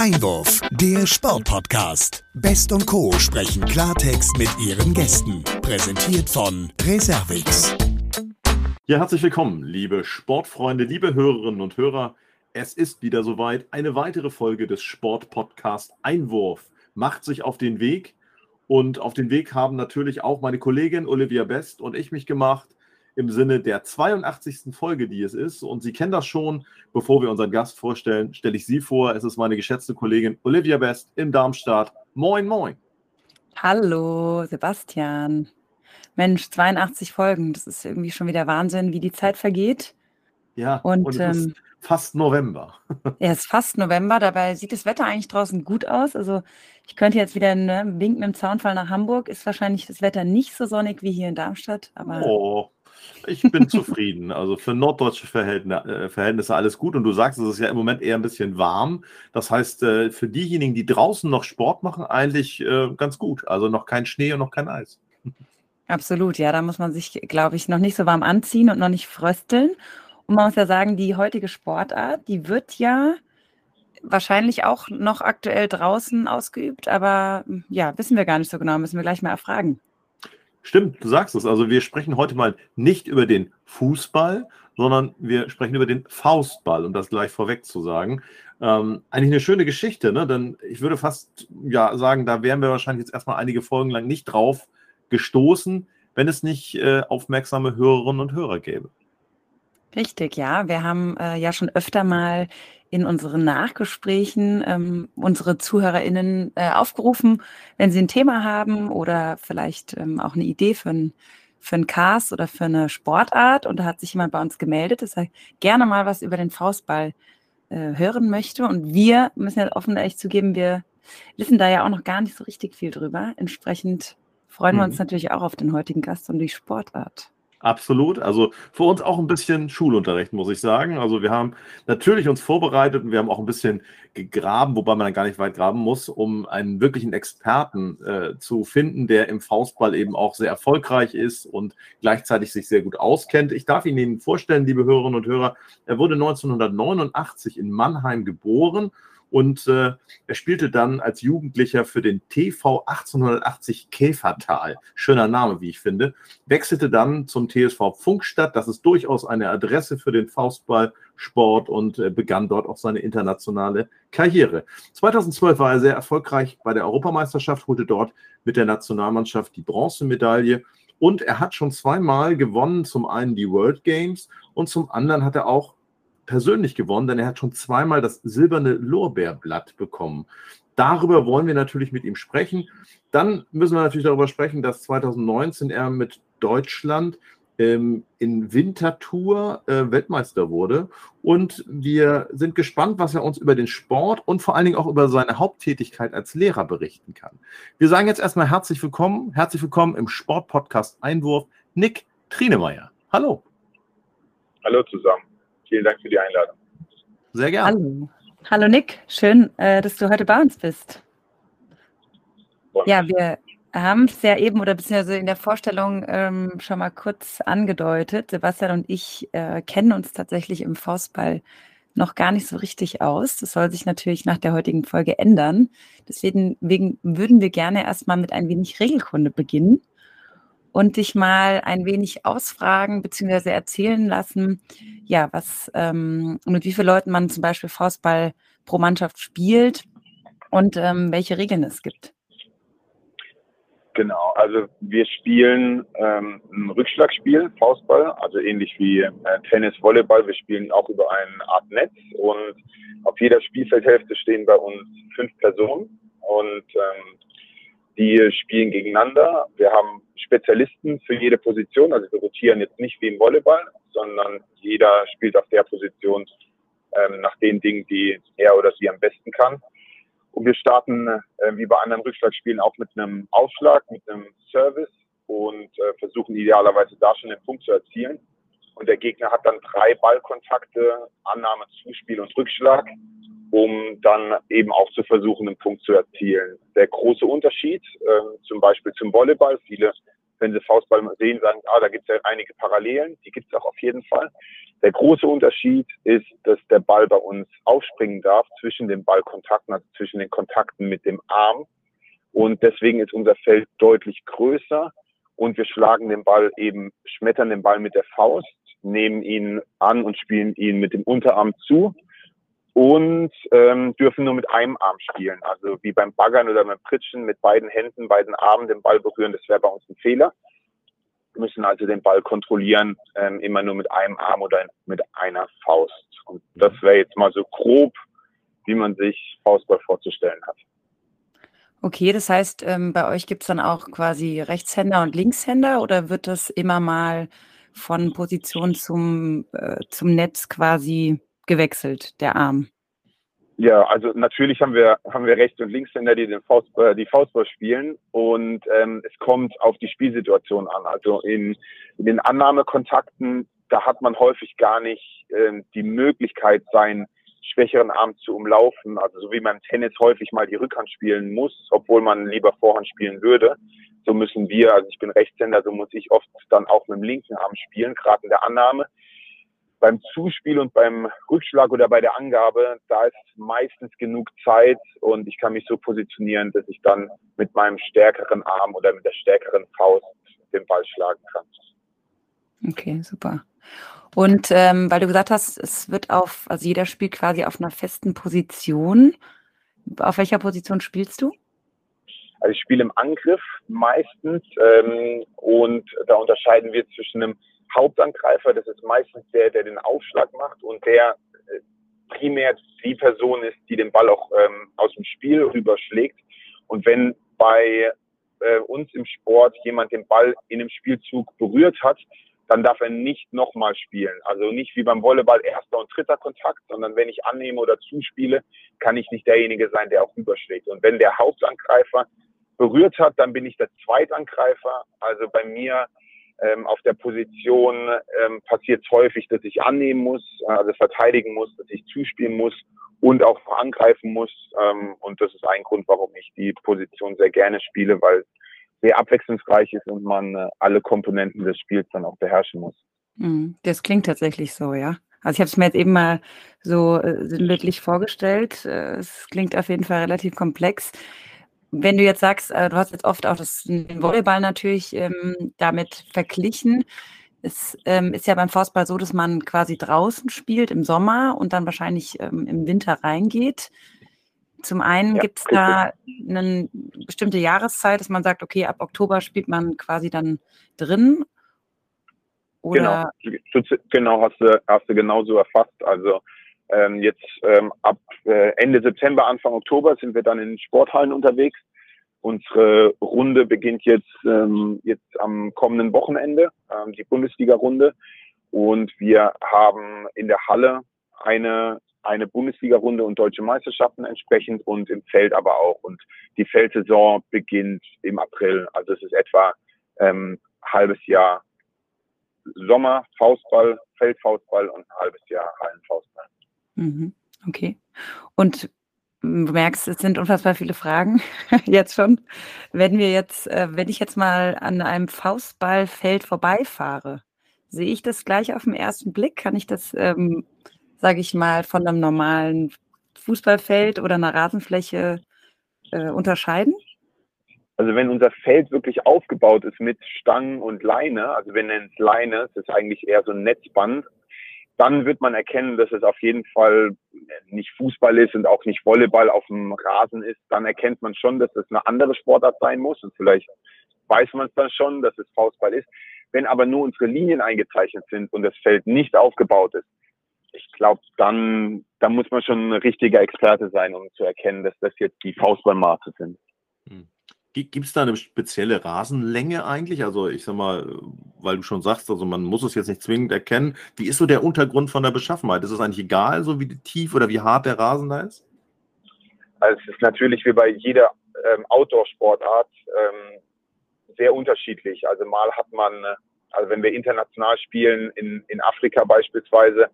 Einwurf, der Sportpodcast. Best und Co. sprechen Klartext mit ihren Gästen. Präsentiert von Reservix. Ja, herzlich willkommen, liebe Sportfreunde, liebe Hörerinnen und Hörer. Es ist wieder soweit. Eine weitere Folge des Sportpodcast Einwurf macht sich auf den Weg. Und auf den Weg haben natürlich auch meine Kollegin Olivia Best und ich mich gemacht im Sinne der 82. Folge, die es ist. Und Sie kennen das schon. Bevor wir unseren Gast vorstellen, stelle ich Sie vor. Es ist meine geschätzte Kollegin Olivia Best in Darmstadt. Moin, moin. Hallo, Sebastian. Mensch, 82 Folgen. Das ist irgendwie schon wieder Wahnsinn, wie die Zeit vergeht. Ja, und, und es ähm, ist fast November. Ja, es ist fast November. Dabei sieht das Wetter eigentlich draußen gut aus. Also ich könnte jetzt wieder ne, winken dem Zaunfall nach Hamburg. Ist wahrscheinlich das Wetter nicht so sonnig wie hier in Darmstadt. Aber oh, ich bin zufrieden. Also für norddeutsche äh, Verhältnisse alles gut. Und du sagst, es ist ja im Moment eher ein bisschen warm. Das heißt, äh, für diejenigen, die draußen noch Sport machen, eigentlich äh, ganz gut. Also noch kein Schnee und noch kein Eis. Absolut, ja. Da muss man sich, glaube ich, noch nicht so warm anziehen und noch nicht frösteln. Und man muss ja sagen, die heutige Sportart, die wird ja wahrscheinlich auch noch aktuell draußen ausgeübt, aber ja, wissen wir gar nicht so genau, müssen wir gleich mal erfragen. Stimmt, du sagst es. Also wir sprechen heute mal nicht über den Fußball, sondern wir sprechen über den Faustball, um das gleich vorweg zu sagen. Ähm, eigentlich eine schöne Geschichte, ne? Denn ich würde fast ja sagen, da wären wir wahrscheinlich jetzt erstmal einige Folgen lang nicht drauf gestoßen, wenn es nicht äh, aufmerksame Hörerinnen und Hörer gäbe. Richtig, ja. Wir haben äh, ja schon öfter mal in unseren Nachgesprächen ähm, unsere ZuhörerInnen äh, aufgerufen, wenn sie ein Thema haben oder vielleicht ähm, auch eine Idee für ein für einen Cast oder für eine Sportart und da hat sich jemand bei uns gemeldet, dass er gerne mal was über den Faustball äh, hören möchte. Und wir müssen ja offen ehrlich zugeben, wir wissen da ja auch noch gar nicht so richtig viel drüber. Entsprechend freuen mhm. wir uns natürlich auch auf den heutigen Gast und die Sportart. Absolut. Also für uns auch ein bisschen Schulunterricht, muss ich sagen. Also wir haben natürlich uns vorbereitet und wir haben auch ein bisschen gegraben, wobei man dann gar nicht weit graben muss, um einen wirklichen Experten äh, zu finden, der im Faustball eben auch sehr erfolgreich ist und gleichzeitig sich sehr gut auskennt. Ich darf ihn Ihnen vorstellen, liebe Hörerinnen und Hörer. Er wurde 1989 in Mannheim geboren und äh, er spielte dann als Jugendlicher für den TV 1880 Käfertal. Schöner Name, wie ich finde. Wechselte dann zum TSV Funkstadt. Das ist durchaus eine Adresse für den Faustballsport und äh, begann dort auch seine internationale Karriere. 2012 war er sehr erfolgreich bei der Europameisterschaft, holte dort mit der Nationalmannschaft die Bronzemedaille. Und er hat schon zweimal gewonnen, zum einen die World Games und zum anderen hat er auch persönlich gewonnen, denn er hat schon zweimal das silberne Lorbeerblatt bekommen. Darüber wollen wir natürlich mit ihm sprechen. Dann müssen wir natürlich darüber sprechen, dass 2019 er mit Deutschland ähm, in Winterthur äh, Weltmeister wurde. Und wir sind gespannt, was er uns über den Sport und vor allen Dingen auch über seine Haupttätigkeit als Lehrer berichten kann. Wir sagen jetzt erstmal herzlich willkommen, herzlich willkommen im Sportpodcast Einwurf, Nick Trinemeyer. Hallo. Hallo zusammen. Vielen Dank für die Einladung. Sehr gerne. Hallo. Hallo Nick, schön, äh, dass du heute bei uns bist. Ja, wir haben es ja eben oder beziehungsweise in der Vorstellung ähm, schon mal kurz angedeutet. Sebastian und ich äh, kennen uns tatsächlich im Faustball noch gar nicht so richtig aus. Das soll sich natürlich nach der heutigen Folge ändern. Deswegen würden wir gerne erstmal mit ein wenig Regelkunde beginnen und dich mal ein wenig ausfragen bzw. erzählen lassen, ja, was ähm, mit wie vielen Leuten man zum Beispiel Faustball pro Mannschaft spielt und ähm, welche Regeln es gibt. Genau, also wir spielen ähm, ein Rückschlagspiel, Faustball, also ähnlich wie äh, Tennis, Volleyball. Wir spielen auch über eine Art Netz und auf jeder Spielfeldhälfte stehen bei uns fünf Personen und ähm, die spielen gegeneinander. Wir haben Spezialisten für jede Position. Also wir rotieren jetzt nicht wie im Volleyball, sondern jeder spielt auf der Position ähm, nach den Dingen, die er oder sie am besten kann. Und wir starten äh, wie bei anderen Rückschlagspielen auch mit einem Aufschlag, mit einem Service und äh, versuchen idealerweise da schon den Punkt zu erzielen. Und der Gegner hat dann drei Ballkontakte, Annahme, Zuspiel und Rückschlag um dann eben auch zu versuchen, einen Punkt zu erzielen. Der große Unterschied, äh, zum Beispiel zum Volleyball, viele wenn sie Faustball sehen, sagen, ah, da gibt es ja einige Parallelen, die gibt es auch auf jeden Fall. Der große Unterschied ist, dass der Ball bei uns aufspringen darf zwischen den Ballkontakten, also zwischen den Kontakten mit dem Arm. Und deswegen ist unser Feld deutlich größer und wir schlagen den Ball eben, schmettern den Ball mit der Faust, nehmen ihn an und spielen ihn mit dem Unterarm zu und ähm, dürfen nur mit einem Arm spielen. Also wie beim Baggern oder beim Pritschen mit beiden Händen, beiden Armen den Ball berühren, das wäre bei uns ein Fehler. Wir müssen also den Ball kontrollieren, ähm, immer nur mit einem Arm oder mit einer Faust. Und das wäre jetzt mal so grob, wie man sich Faustball vorzustellen hat. Okay, das heißt, ähm, bei euch gibt es dann auch quasi Rechtshänder und Linkshänder oder wird das immer mal von Position zum, äh, zum Netz quasi gewechselt, der Arm? Ja, also natürlich haben wir haben wir Rechts- und Linkshänder, die den Faust, äh, die Faustball spielen und ähm, es kommt auf die Spielsituation an. Also in, in den Annahmekontakten, da hat man häufig gar nicht ähm, die Möglichkeit, seinen schwächeren Arm zu umlaufen. Also so wie man im Tennis häufig mal die Rückhand spielen muss, obwohl man lieber Vorhand spielen würde. So müssen wir, also ich bin Rechtshänder, so muss ich oft dann auch mit dem linken Arm spielen, gerade in der Annahme beim Zuspiel und beim Rückschlag oder bei der Angabe, da ist meistens genug Zeit und ich kann mich so positionieren, dass ich dann mit meinem stärkeren Arm oder mit der stärkeren Faust den Ball schlagen kann. Okay, super. Und ähm, weil du gesagt hast, es wird auf, also jeder spielt quasi auf einer festen Position. Auf welcher Position spielst du? Also ich spiele im Angriff meistens ähm, und da unterscheiden wir zwischen einem Hauptangreifer, das ist meistens der, der den Aufschlag macht und der äh, primär die Person ist, die den Ball auch ähm, aus dem Spiel rüberschlägt. Und wenn bei äh, uns im Sport jemand den Ball in einem Spielzug berührt hat, dann darf er nicht nochmal spielen. Also nicht wie beim Volleyball erster und dritter Kontakt, sondern wenn ich annehme oder zuspiele, kann ich nicht derjenige sein, der auch rüberschlägt. Und wenn der Hauptangreifer berührt hat, dann bin ich der Zweitangreifer. Also bei mir ähm, auf der Position ähm, passiert es häufig, dass ich annehmen muss, äh, also verteidigen muss, dass ich zuspielen muss und auch angreifen muss. Ähm, und das ist ein Grund, warum ich die Position sehr gerne spiele, weil sehr abwechslungsreich ist und man äh, alle Komponenten des Spiels dann auch beherrschen muss. Mhm. Das klingt tatsächlich so, ja. Also ich habe es mir jetzt eben mal so äh, sinnbildlich vorgestellt. Äh, es klingt auf jeden Fall relativ komplex. Wenn du jetzt sagst, äh, du hast jetzt oft auch das den Volleyball natürlich ähm, damit verglichen. Es ähm, ist ja beim Faustball so, dass man quasi draußen spielt im Sommer und dann wahrscheinlich ähm, im Winter reingeht. Zum einen ja, gibt es da eine bestimmte Jahreszeit, dass man sagt, okay, ab Oktober spielt man quasi dann drin. Oder genau, genau hast du, hast du genauso erfasst. Also ähm, jetzt ähm, ab äh, Ende September, Anfang Oktober sind wir dann in Sporthallen unterwegs. Unsere Runde beginnt jetzt, ähm, jetzt am kommenden Wochenende, ähm, die Bundesliga-Runde. Und wir haben in der Halle eine, eine Bundesliga-Runde und deutsche Meisterschaften entsprechend und im Feld aber auch. Und die Feldsaison beginnt im April. Also es ist etwa ähm, halbes Jahr Sommer, Faustball, Feldfaustball und ein halbes Jahr Hallenfaustball. Mhm. Okay. Und du merkst, es sind unfassbar viele Fragen jetzt schon. Wenn wir jetzt, äh, wenn ich jetzt mal an einem Faustballfeld vorbeifahre, sehe ich das gleich auf den ersten Blick? Kann ich das, ähm, sage ich mal, von einem normalen Fußballfeld oder einer Rasenfläche äh, unterscheiden? Also wenn unser Feld wirklich aufgebaut ist mit Stangen und Leine, also wir nennen es Leine, das ist eigentlich eher so ein Netzband, dann wird man erkennen, dass es auf jeden Fall nicht Fußball ist und auch nicht Volleyball auf dem Rasen ist. Dann erkennt man schon, dass es eine andere Sportart sein muss und vielleicht weiß man es dann schon, dass es Faustball ist. Wenn aber nur unsere Linien eingezeichnet sind und das Feld nicht aufgebaut ist, ich glaube, dann, dann muss man schon ein richtiger Experte sein, um zu erkennen, dass das jetzt die Faustballmaße sind. Hm. Gibt es da eine spezielle Rasenlänge eigentlich? Also ich sag mal, weil du schon sagst, also man muss es jetzt nicht zwingend erkennen. Wie ist so der Untergrund von der Beschaffenheit? Ist es eigentlich egal, so wie tief oder wie hart der Rasen da ist? Also es ist natürlich wie bei jeder ähm, Outdoor-Sportart ähm, sehr unterschiedlich. Also mal hat man, also wenn wir international spielen, in, in Afrika beispielsweise,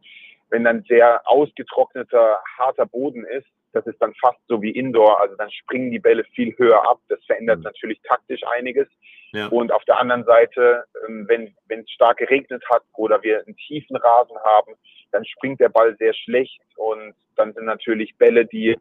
wenn dann sehr ausgetrockneter, harter Boden ist, das ist dann fast so wie Indoor, also dann springen die Bälle viel höher ab. Das verändert mhm. natürlich taktisch einiges. Ja. Und auf der anderen Seite, ähm, wenn es stark geregnet hat oder wir einen tiefen Rasen haben, dann springt der Ball sehr schlecht und dann sind natürlich Bälle, die,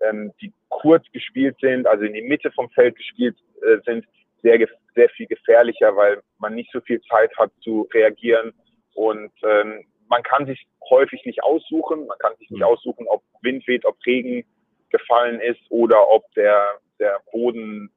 ähm, die kurz gespielt sind, also in die Mitte vom Feld gespielt äh, sind, sehr, sehr viel gefährlicher, weil man nicht so viel Zeit hat zu reagieren und ähm, man kann sich häufig nicht aussuchen. Man kann sich nicht mhm. aussuchen, ob Wind weht, ob Regen gefallen ist oder ob der, der Boden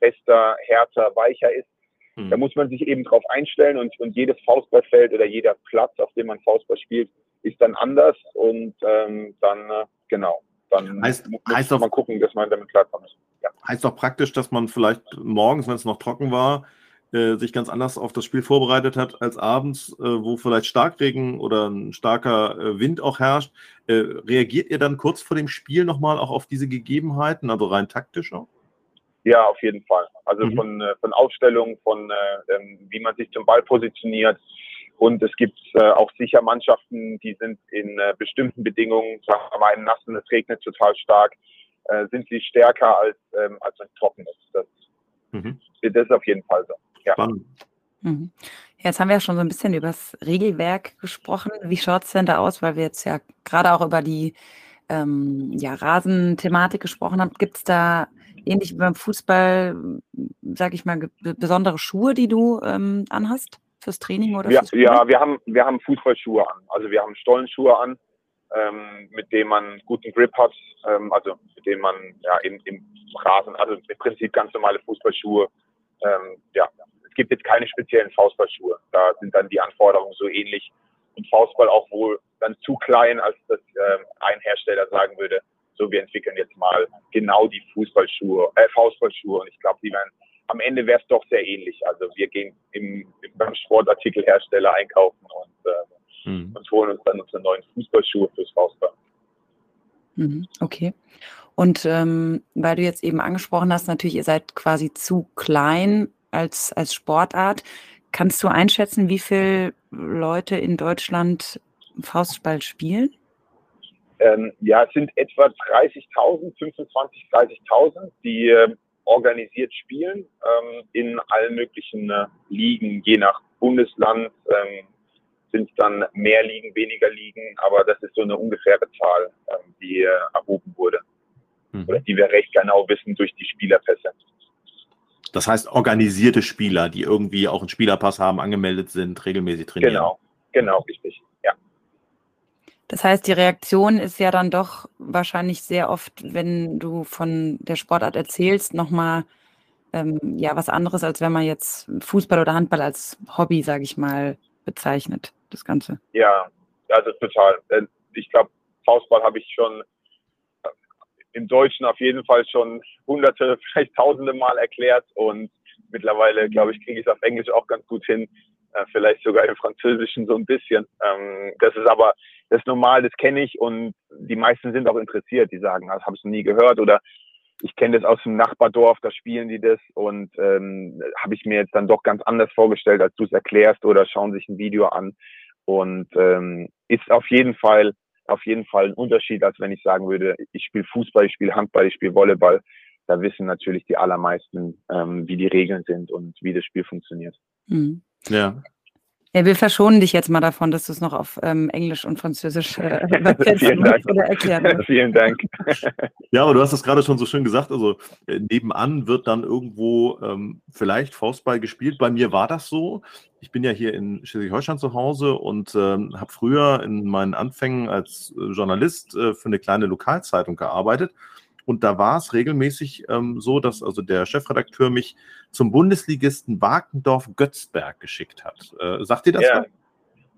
fester, härter, weicher ist. Mhm. Da muss man sich eben drauf einstellen und, und jedes Faustballfeld oder jeder Platz, auf dem man Faustball spielt, ist dann anders und ähm, dann, äh, genau, dann heißt, muss heißt man gucken, dass man damit klarkommt. Ja. Heißt doch praktisch, dass man vielleicht morgens, wenn es noch trocken war, äh, sich ganz anders auf das Spiel vorbereitet hat als abends, äh, wo vielleicht Starkregen oder ein starker äh, Wind auch herrscht. Äh, reagiert ihr dann kurz vor dem Spiel nochmal auch auf diese Gegebenheiten, also rein taktisch auch? Ja, auf jeden Fall. Also mhm. von, äh, von Aufstellung, von äh, ähm, wie man sich zum Ball positioniert. Und es gibt auch sicher Mannschaften, die sind in bestimmten Bedingungen, sagen wir mal im Nassen, es regnet total stark, sind sie stärker als, ähm, als wenn es trocken ist. Das, mhm. das ist auf jeden Fall so. Ja. Spannend. Mhm. Jetzt haben wir ja schon so ein bisschen über das Regelwerk gesprochen. Wie schaut es denn da aus? Weil wir jetzt ja gerade auch über die ähm, ja, Rasenthematik gesprochen haben. Gibt es da ähnlich wie beim Fußball, sage ich mal, besondere Schuhe, die du ähm, anhast fürs Training oder ja, ja, wir haben wir haben Fußballschuhe an. Also wir haben Stollenschuhe an, ähm, mit denen man guten Grip hat. Ähm, also mit denen man ja im, im Rasen, also im Prinzip ganz normale Fußballschuhe. Ähm, ja, gibt jetzt keine speziellen Faustballschuhe. Da sind dann die Anforderungen so ähnlich. Und Faustball auch wohl dann zu klein, als dass äh, ein Hersteller sagen würde, so wir entwickeln jetzt mal genau die Fußballschuhe, äh, Faustballschuhe. Und ich glaube, die werden am Ende wäre es doch sehr ähnlich. Also wir gehen im, im beim Sportartikelhersteller einkaufen und, äh, mhm. und holen uns dann unsere neuen Fußballschuhe fürs Faustball. Mhm, okay. Und ähm, weil du jetzt eben angesprochen hast, natürlich, ihr seid quasi zu klein, als, als Sportart. Kannst du einschätzen, wie viele Leute in Deutschland Faustball spielen? Ähm, ja, es sind etwa 30.000, 25.000, 30.000, die äh, organisiert spielen ähm, in allen möglichen äh, Ligen, je nach Bundesland ähm, sind es dann mehr Ligen, weniger Ligen, aber das ist so eine ungefähre Zahl, ähm, die äh, erhoben wurde. Mhm. Oder die wir recht genau wissen durch die Spielerpässe. Das heißt, organisierte Spieler, die irgendwie auch einen Spielerpass haben, angemeldet sind, regelmäßig trainieren. Genau, genau, richtig, ja. Das heißt, die Reaktion ist ja dann doch wahrscheinlich sehr oft, wenn du von der Sportart erzählst, nochmal ähm, ja, was anderes, als wenn man jetzt Fußball oder Handball als Hobby, sage ich mal, bezeichnet, das Ganze. Ja, also total. Ich glaube, Faustball habe ich schon im Deutschen auf jeden Fall schon hunderte, vielleicht tausende Mal erklärt und mittlerweile, glaube ich, kriege ich es auf Englisch auch ganz gut hin, äh, vielleicht sogar im Französischen so ein bisschen. Ähm, das ist aber das ist normal, das kenne ich und die meisten sind auch interessiert, die sagen, das habe ich noch nie gehört oder ich kenne das aus dem Nachbardorf, da spielen die das und ähm, habe ich mir jetzt dann doch ganz anders vorgestellt, als du es erklärst oder schauen sich ein Video an und ähm, ist auf jeden Fall auf jeden Fall ein Unterschied, als wenn ich sagen würde, ich spiele Fußball, ich spiele Handball, ich spiele Volleyball. Da wissen natürlich die allermeisten, ähm, wie die Regeln sind und wie das Spiel funktioniert. Mhm. Ja. Ja, wir verschonen dich jetzt mal davon, dass du es noch auf ähm, Englisch und Französisch äh, Vielen Dank. oder erklären Vielen Dank. ja, aber du hast es gerade schon so schön gesagt. Also äh, nebenan wird dann irgendwo ähm, vielleicht Faustball gespielt. Bei mir war das so. Ich bin ja hier in Schleswig-Holstein zu Hause und ähm, habe früher in meinen Anfängen als äh, Journalist äh, für eine kleine Lokalzeitung gearbeitet. Und da war es regelmäßig ähm, so, dass also der Chefredakteur mich zum Bundesligisten Wakendorf-Götzberg geschickt hat. Äh, sagt ihr das? Ja.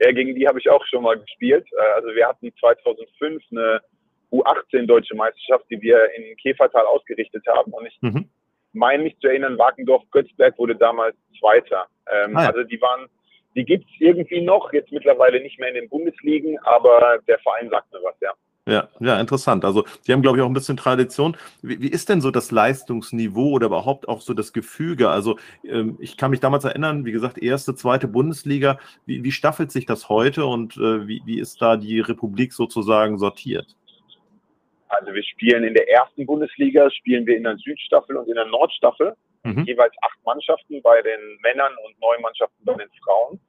ja, gegen die habe ich auch schon mal gespielt. Äh, also wir hatten 2005 eine U18 deutsche Meisterschaft, die wir in Käfertal ausgerichtet haben. Und ich mhm. meine mich zu erinnern, Wakendorf-Götzberg wurde damals Zweiter. Ähm, ah, ja. Also die waren, die gibt es irgendwie noch, jetzt mittlerweile nicht mehr in den Bundesligen, aber der Verein sagt mir was, ja. Ja, ja, interessant. Also, die haben, glaube ich, auch ein bisschen Tradition. Wie, wie, ist denn so das Leistungsniveau oder überhaupt auch so das Gefüge? Also, ähm, ich kann mich damals erinnern, wie gesagt, erste, zweite Bundesliga. Wie, wie staffelt sich das heute und äh, wie, wie ist da die Republik sozusagen sortiert? Also, wir spielen in der ersten Bundesliga, spielen wir in der Südstaffel und in der Nordstaffel. mhm. jeweils acht Mannschaften bei den Männern und neun Mannschaften bei den Frauen.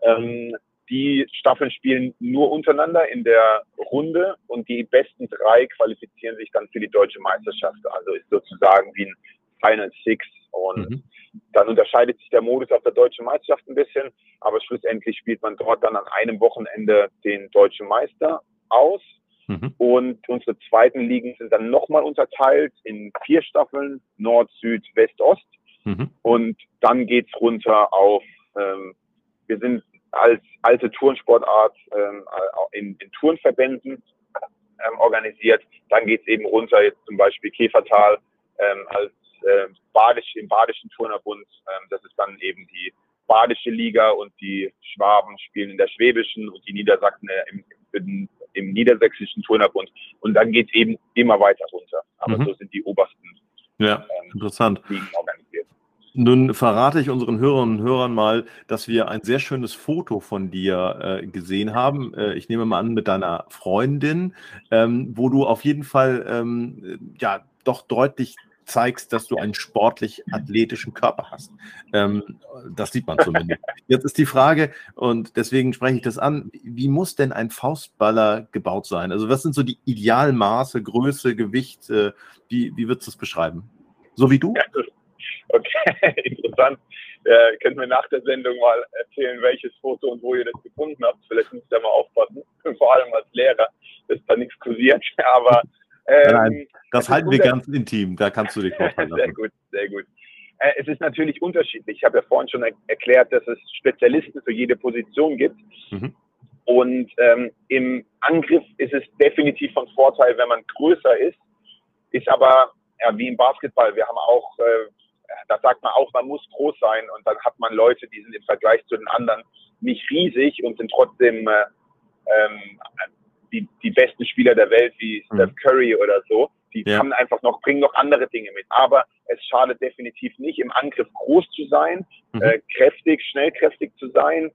Ähm, die Staffeln spielen nur untereinander in der Runde und die besten drei qualifizieren sich dann für die deutsche Meisterschaft. Also ist sozusagen wie ein Final Six und mhm. dann unterscheidet sich der Modus auf der deutschen Meisterschaft ein bisschen, aber schlussendlich spielt man dort dann an einem Wochenende den deutschen Meister aus. Mhm. Und unsere zweiten Ligen sind dann nochmal unterteilt in vier Staffeln, Nord, Süd, West, Ost. Mhm. Und dann geht's runter auf, ähm, wir sind als alte Turnsportart ähm, in, in Turnverbänden ähm, organisiert. Dann geht's eben runter, jetzt zum Beispiel Käfertal ähm, als äh, Badisch, im Badischen Turnerbund. Ähm, das ist dann eben die Badische Liga und die Schwaben spielen in der Schwäbischen und die Niedersachsen im, im, im Niedersächsischen Turnerbund. Und dann geht's eben immer weiter runter. Aber mhm. so sind die obersten ja, ähm, interessant. Ligen organisiert. Nun verrate ich unseren Hörerinnen und Hörern mal, dass wir ein sehr schönes Foto von dir äh, gesehen haben. Äh, ich nehme mal an, mit deiner Freundin, ähm, wo du auf jeden Fall ähm, ja doch deutlich zeigst, dass du einen sportlich athletischen Körper hast. Ähm, das sieht man zumindest. Jetzt ist die Frage, und deswegen spreche ich das an, wie muss denn ein Faustballer gebaut sein? Also was sind so die Idealmaße, Größe, Gewicht? Äh, wie, wie würdest du es beschreiben? So wie du? Ja, okay, interessant. Äh, könnt mir nach der Sendung mal erzählen, welches Foto und wo ihr das gefunden habt. Vielleicht müsst ihr mal aufpassen, vor allem als Lehrer, dass da nichts kursiert. Aber ähm, Nein, das halten wir ganz intim, da kannst du dich vorstellen. sehr gut, sehr gut. Äh, es ist natürlich unterschiedlich. Ich habe ja vorhin schon er erklärt, dass es Spezialisten für jede Position gibt. Mhm. Und ähm, im Angriff ist es definitiv von Vorteil, wenn man größer ist. Ist aber ja, wie im Basketball. Wir haben auch, äh, da sagt man auch, man muss groß sein. Und dann hat man Leute, die sind im Vergleich zu den anderen nicht riesig und sind trotzdem äh, ähm, die, die besten Spieler der Welt wie mhm. Steph Curry oder so. Die ja. haben einfach noch, bringen noch andere Dinge mit. Aber es schadet definitiv nicht, im Angriff groß zu sein, mhm. äh, kräftig, schnellkräftig zu sein.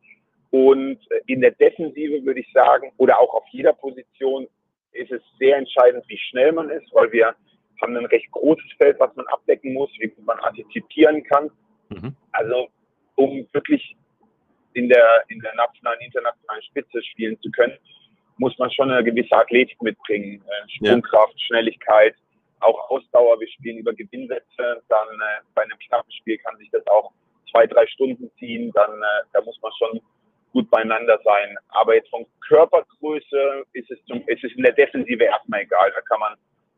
Und äh, in der Defensive würde ich sagen, oder auch auf jeder Position ist es sehr entscheidend, wie schnell man ist, weil wir haben ein recht großes Feld, was man abdecken muss, wie man antizipieren kann. Mhm. Also um wirklich in der, in der nationalen, internationalen Spitze spielen zu können, muss man schon eine gewisse Athletik mitbringen. Äh, Sprungkraft, ja. Schnelligkeit, auch Ausdauer. Wir spielen über Gewinnsätze. Dann äh, bei einem knappen Spiel kann sich das auch zwei, drei Stunden ziehen. Dann äh, da muss man schon gut beieinander sein. Aber jetzt von Körpergröße ist es, zum, ist es in der Defensive erstmal egal. Da kann man.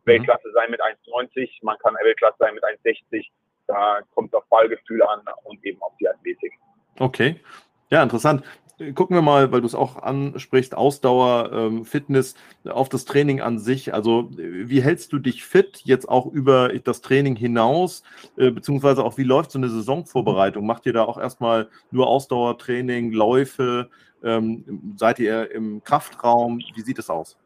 Weltklasse sein mit 1,90, man kann Weltklasse sein mit 1,60. Da kommt auf Ballgefühl an und eben auf die Athletik. Okay. Ja, interessant gucken wir mal, weil du es auch ansprichst, Ausdauer, ähm, Fitness, auf das Training an sich. Also wie hältst du dich fit jetzt auch über das Training hinaus, äh, beziehungsweise auch wie läuft so eine Saisonvorbereitung? Macht ihr da auch erstmal nur Ausdauertraining, Läufe? Ähm, seid ihr im Kraftraum? Wie sieht es aus?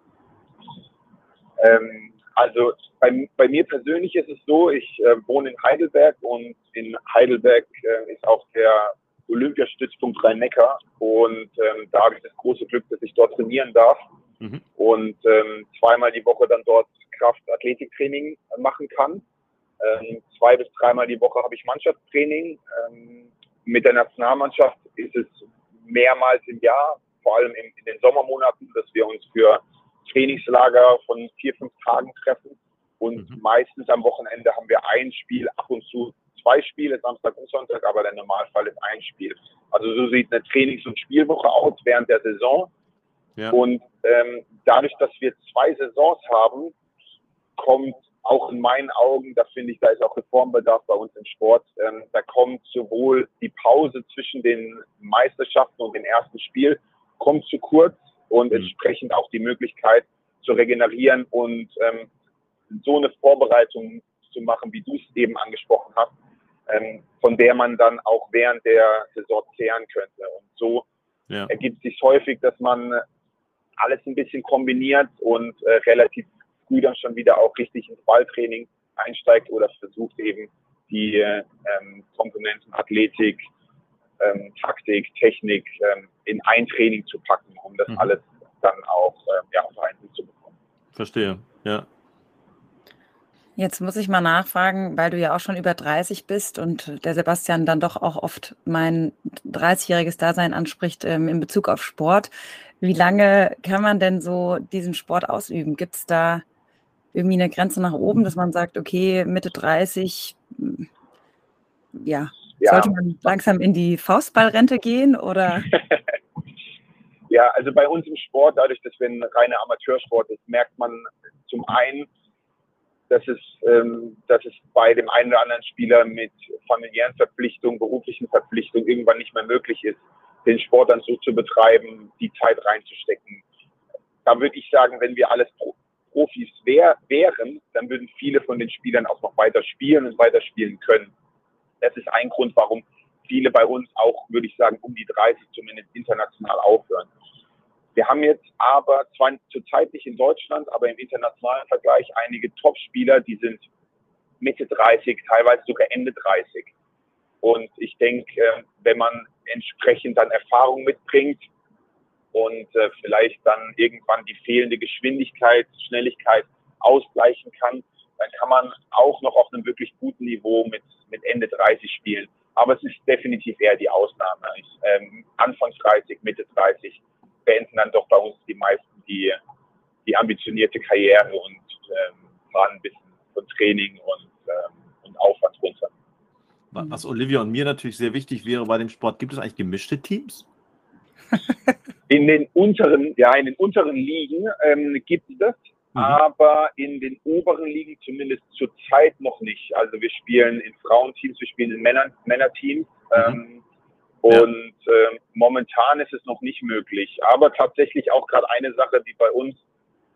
Ähm, also bei, bei, mir persönlich ist es so, ich äh, wohne in Heidelberg und in Heidelberg äh, ist auch der Olympiastützpunkt Rhein-Neckar und ähm, da habe ich das große Glück, dass ich dort trainieren darf mhm. und ähm, zweimal die Woche dann dort Kraft-Athletiktraining machen kann. Ähm, zwei bis dreimal die Woche habe ich Mannschaftstraining. Ähm, mit der Nationalmannschaft ist es mehrmals im Jahr, vor allem in, in den Sommermonaten, dass wir uns für Trainingslager von vier, fünf Tagen treffen. Und mhm. meistens am Wochenende haben wir ein Spiel, ab und zu zwei Spiele, Samstag und Sonntag, aber der Normalfall ist ein Spiel. Also so sieht eine Trainings- und Spielwoche aus während der Saison. Ja. Und ähm, dadurch, dass wir zwei Saisons haben, kommt auch in meinen Augen, da finde ich, da ist auch Reformbedarf bei uns im Sport, ähm, da kommt sowohl die Pause zwischen den Meisterschaften und dem ersten Spiel, kommt zu kurz und mhm. entsprechend auch die Möglichkeit zu regenerieren und ähm, so eine Vorbereitung zu machen, wie du es eben angesprochen hast, ähm, von der man dann auch während der Saison zehren könnte. Und so ja. ergibt sich häufig, dass man alles ein bisschen kombiniert und äh, relativ früh dann schon wieder auch richtig ins Balltraining einsteigt oder versucht eben die äh, ähm, Komponenten Athletik, ähm, Taktik, Technik ähm, in ein Training zu packen, um das mhm. alles dann auch ähm, ja, unter einen Hut zu bekommen. Verstehe, ja. Jetzt muss ich mal nachfragen, weil du ja auch schon über 30 bist und der Sebastian dann doch auch oft mein 30-jähriges Dasein anspricht ähm, in Bezug auf Sport. Wie lange kann man denn so diesen Sport ausüben? Gibt es da irgendwie eine Grenze nach oben, dass man sagt, okay, Mitte 30, hm, ja, ja. sollte man langsam in die Faustballrente gehen oder? ja, also bei uns im Sport, dadurch, dass wir ein reiner Amateursport ist, merkt man zum einen, dass es, ähm, dass es bei dem einen oder anderen Spieler mit familiären Verpflichtungen, beruflichen Verpflichtungen irgendwann nicht mehr möglich ist, den Sport dann so zu betreiben, die Zeit reinzustecken. Da würde ich sagen, wenn wir alles Profis wär, wären, dann würden viele von den Spielern auch noch weiter spielen und weiter spielen können. Das ist ein Grund, warum viele bei uns auch, würde ich sagen, um die 30 zumindest international aufhören. Wir haben jetzt aber zwar zurzeit nicht in Deutschland, aber im internationalen Vergleich einige Top-Spieler, die sind Mitte 30, teilweise sogar Ende 30. Und ich denke, ähm, wenn man entsprechend dann Erfahrung mitbringt und äh, vielleicht dann irgendwann die fehlende Geschwindigkeit, Schnelligkeit ausgleichen kann, dann kann man auch noch auf einem wirklich guten Niveau mit, mit Ende 30 spielen. Aber es ist definitiv eher die Ausnahme. Ich, ähm, Anfang 30, Mitte 30 beenden dann doch bei uns die meisten die, die ambitionierte Karriere und ähm, fahren ein bisschen von Training und, ähm, und Aufwand runter. Was Olivia und mir natürlich sehr wichtig wäre bei dem Sport, gibt es eigentlich gemischte Teams? In den unteren, ja, in den unteren Ligen ähm, gibt es das, mhm. aber in den oberen Ligen zumindest zurzeit noch nicht. Also wir spielen in Frauenteams, wir spielen in Männer, Männerteams. Mhm. Ähm, und äh, momentan ist es noch nicht möglich. Aber tatsächlich auch gerade eine Sache, die bei uns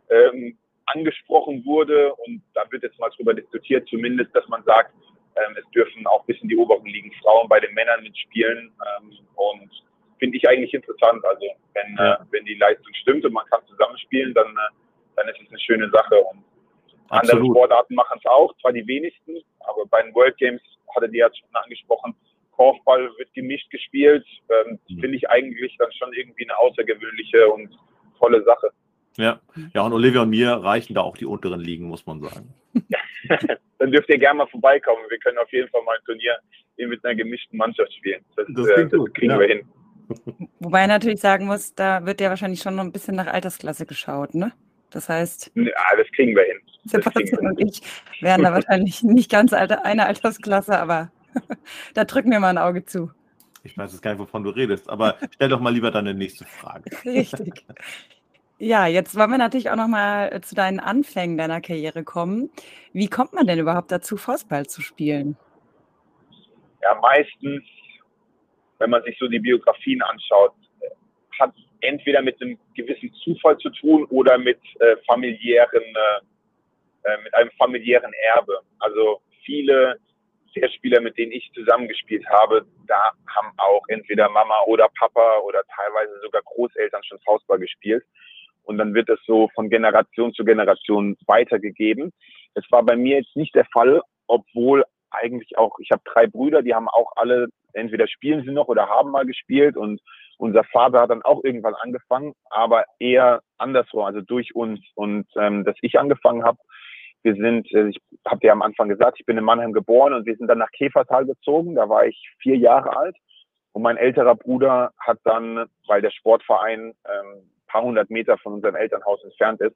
ähm, angesprochen wurde, und da wird jetzt mal drüber diskutiert, zumindest, dass man sagt, ähm, es dürfen auch bis in die oberen Ligen Frauen bei den Männern mitspielen. Ähm, und finde ich eigentlich interessant. Also wenn, äh, ja. äh, wenn die Leistung stimmt und man kann zusammenspielen, dann, äh, dann ist es eine schöne Sache. Und Absolut. andere Sportarten machen es auch, zwar die wenigsten, aber bei den World Games hatte die ja schon angesprochen, Korfball wird gemischt gespielt. Ähm, mhm. Finde ich eigentlich dann schon irgendwie eine außergewöhnliche und tolle Sache. Ja. ja, und Olivia und mir reichen da auch die unteren Ligen, muss man sagen. dann dürft ihr gerne mal vorbeikommen. Wir können auf jeden Fall mal ein Turnier mit einer gemischten Mannschaft spielen. Das, das, äh, das kriegen ja. wir hin. Wobei natürlich sagen muss, da wird ja wahrscheinlich schon noch ein bisschen nach Altersklasse geschaut, ne? Das heißt. Ja, das kriegen wir hin. Sebastian und ich wären da wahrscheinlich nicht ganz alte, eine Altersklasse, aber da drücken wir mal ein Auge zu. Ich weiß jetzt gar nicht, wovon du redest, aber stell doch mal lieber deine nächste Frage. Richtig. Ja, jetzt wollen wir natürlich auch noch mal äh, zu deinen Anfängen deiner Karriere kommen. Wie kommt man denn überhaupt dazu, Fußball zu spielen? Ja, meistens, wenn man sich so die Biografien anschaut, hat entweder mit einem gewissen Zufall zu tun oder mit äh, familiären, äh, äh mit einem familiären Erbe. Also viele der Spieler, mit denen ich zusammengespielt habe, da haben auch entweder Mama oder Papa oder teilweise sogar Großeltern schon Faustball gespielt. Und dann wird es so von Generation zu Generation weitergegeben. Das war bei mir jetzt nicht der Fall, obwohl eigentlich auch, ich habe drei Brüder, die haben auch alle, entweder spielen sie noch oder haben mal gespielt und unser Vater hat dann auch irgendwann angefangen, aber eher andersrum, also durch uns. Und ähm, dass ich angefangen habe, wir sind, äh, ich habe dir am Anfang gesagt, ich bin in Mannheim geboren und wir sind dann nach Käfertal gezogen. Da war ich vier Jahre alt. Und mein älterer Bruder hat dann, weil der Sportverein ähm, paar hundert Meter von unserem Elternhaus entfernt ist,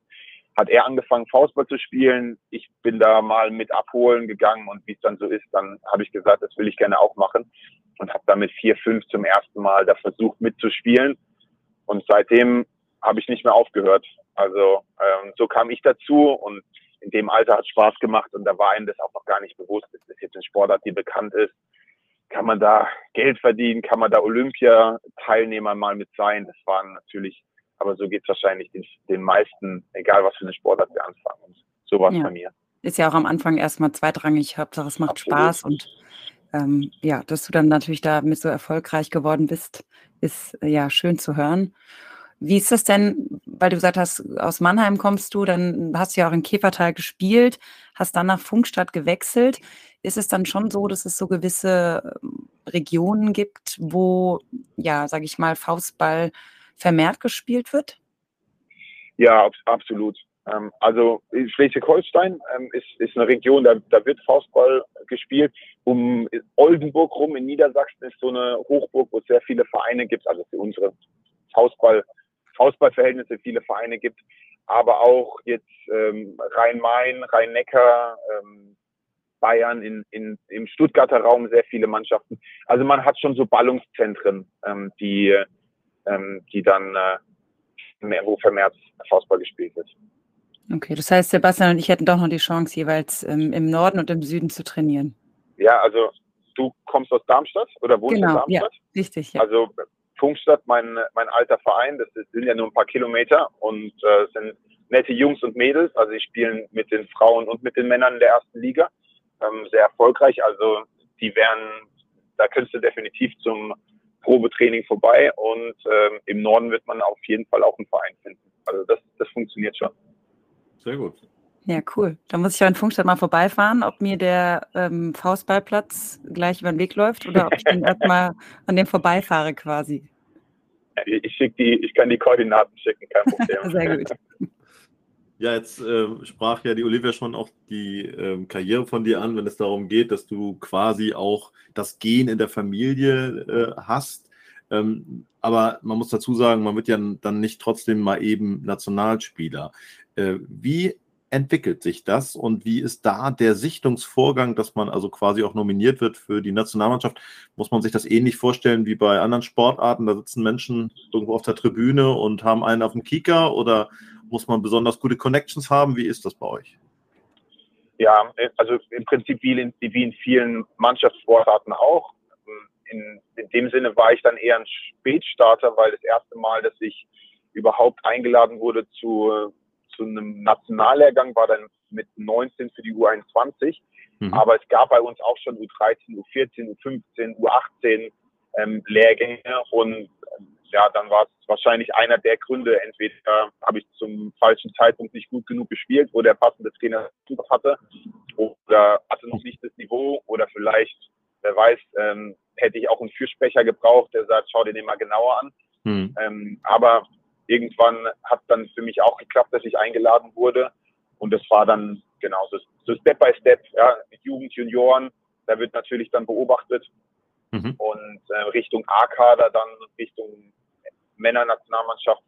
hat er angefangen, Faustball zu spielen. Ich bin da mal mit abholen gegangen und wie es dann so ist, dann habe ich gesagt, das will ich gerne auch machen und habe damit vier, fünf zum ersten Mal da versucht mitzuspielen. Und seitdem habe ich nicht mehr aufgehört. Also ähm, so kam ich dazu und in dem Alter hat Spaß gemacht und da war einem das auch noch gar nicht bewusst. Das ist jetzt eine Sportart, die bekannt ist. Kann man da Geld verdienen? Kann man da Olympiateilnehmer mal mit sein? Das waren natürlich, aber so geht es wahrscheinlich den, den meisten, egal was für eine Sportart wir anfangen. Und so war es ja. bei mir. Ist ja auch am Anfang erstmal zweitrangig. Hauptsache es macht Absolut. Spaß und ähm, ja, dass du dann natürlich damit so erfolgreich geworden bist, ist ja schön zu hören. Wie ist das denn, weil du gesagt hast, aus Mannheim kommst du, dann hast du ja auch in Käfertal gespielt, hast dann nach Funkstadt gewechselt. Ist es dann schon so, dass es so gewisse ähm, Regionen gibt, wo, ja, sage ich mal, Faustball vermehrt gespielt wird? Ja, absolut. Ähm, also Schleswig-Holstein ähm, ist, ist eine Region, da, da wird Faustball gespielt. Um Oldenburg rum in Niedersachsen ist so eine Hochburg, wo es sehr viele Vereine gibt, also für unsere Faustball, Faustballverhältnisse viele Vereine gibt. Aber auch jetzt ähm, Rhein-Main, Rhein-Neckar, ähm, Bayern, in, in, im Stuttgarter Raum sehr viele Mannschaften. Also man hat schon so Ballungszentren, ähm, die, ähm, die dann, äh, wo vermehrt Faustball gespielt wird. Okay, das heißt, Sebastian und ich hätten doch noch die Chance, jeweils ähm, im Norden und im Süden zu trainieren. Ja, also du kommst aus Darmstadt oder wohnst genau, in Darmstadt? Ja, richtig, ja. Also Funkstadt, mein, mein alter Verein, das sind ja nur ein paar Kilometer und äh, sind nette Jungs und Mädels. Also ich spiele mit den Frauen und mit den Männern in der ersten Liga. Ähm, sehr erfolgreich. Also die wären, da könntest du definitiv zum Probetraining vorbei und ähm, im Norden wird man auf jeden Fall auch einen Verein finden. Also das, das funktioniert schon. Sehr gut. Ja, cool. Da muss ich ja in Funkstadt mal vorbeifahren, ob mir der ähm, Faustballplatz gleich über den Weg läuft oder ob ich dann erstmal an dem vorbeifahre quasi. Ich, schick die, ich kann die Koordinaten schicken, kein Problem. Sehr gut. Ja, jetzt äh, sprach ja die Olivia schon auch die äh, Karriere von dir an, wenn es darum geht, dass du quasi auch das Gen in der Familie äh, hast. Ähm, aber man muss dazu sagen, man wird ja dann nicht trotzdem mal eben Nationalspieler. Äh, wie entwickelt sich das und wie ist da der Sichtungsvorgang, dass man also quasi auch nominiert wird für die Nationalmannschaft? Muss man sich das ähnlich vorstellen wie bei anderen Sportarten? Da sitzen Menschen irgendwo auf der Tribüne und haben einen auf dem Kieker oder muss man besonders gute Connections haben? Wie ist das bei euch? Ja, also im Prinzip wie in, wie in vielen Mannschaftssportarten auch. In, in dem Sinne war ich dann eher ein Spätstarter, weil das erste Mal, dass ich überhaupt eingeladen wurde zu zu einem Nationallehrgang, war dann mit 19 für die U21. Mhm. Aber es gab bei uns auch schon U13, U14, U15, U18 ähm, Lehrgänge und ja, dann war es wahrscheinlich einer der Gründe. Entweder habe ich zum falschen Zeitpunkt nicht gut genug gespielt, wo der passende Trainer hatte, oder hatte noch nicht das Niveau, oder vielleicht, wer weiß, ähm, hätte ich auch einen Fürsprecher gebraucht, der sagt, schau dir den mal genauer an. Mhm. Ähm, aber irgendwann hat dann für mich auch geklappt, dass ich eingeladen wurde. Und das war dann genau so, so Step by Step, ja, Jugend, Junioren, da wird natürlich dann beobachtet. Mhm. Und äh, Richtung A-Kader, dann Richtung Männernationalmannschaft.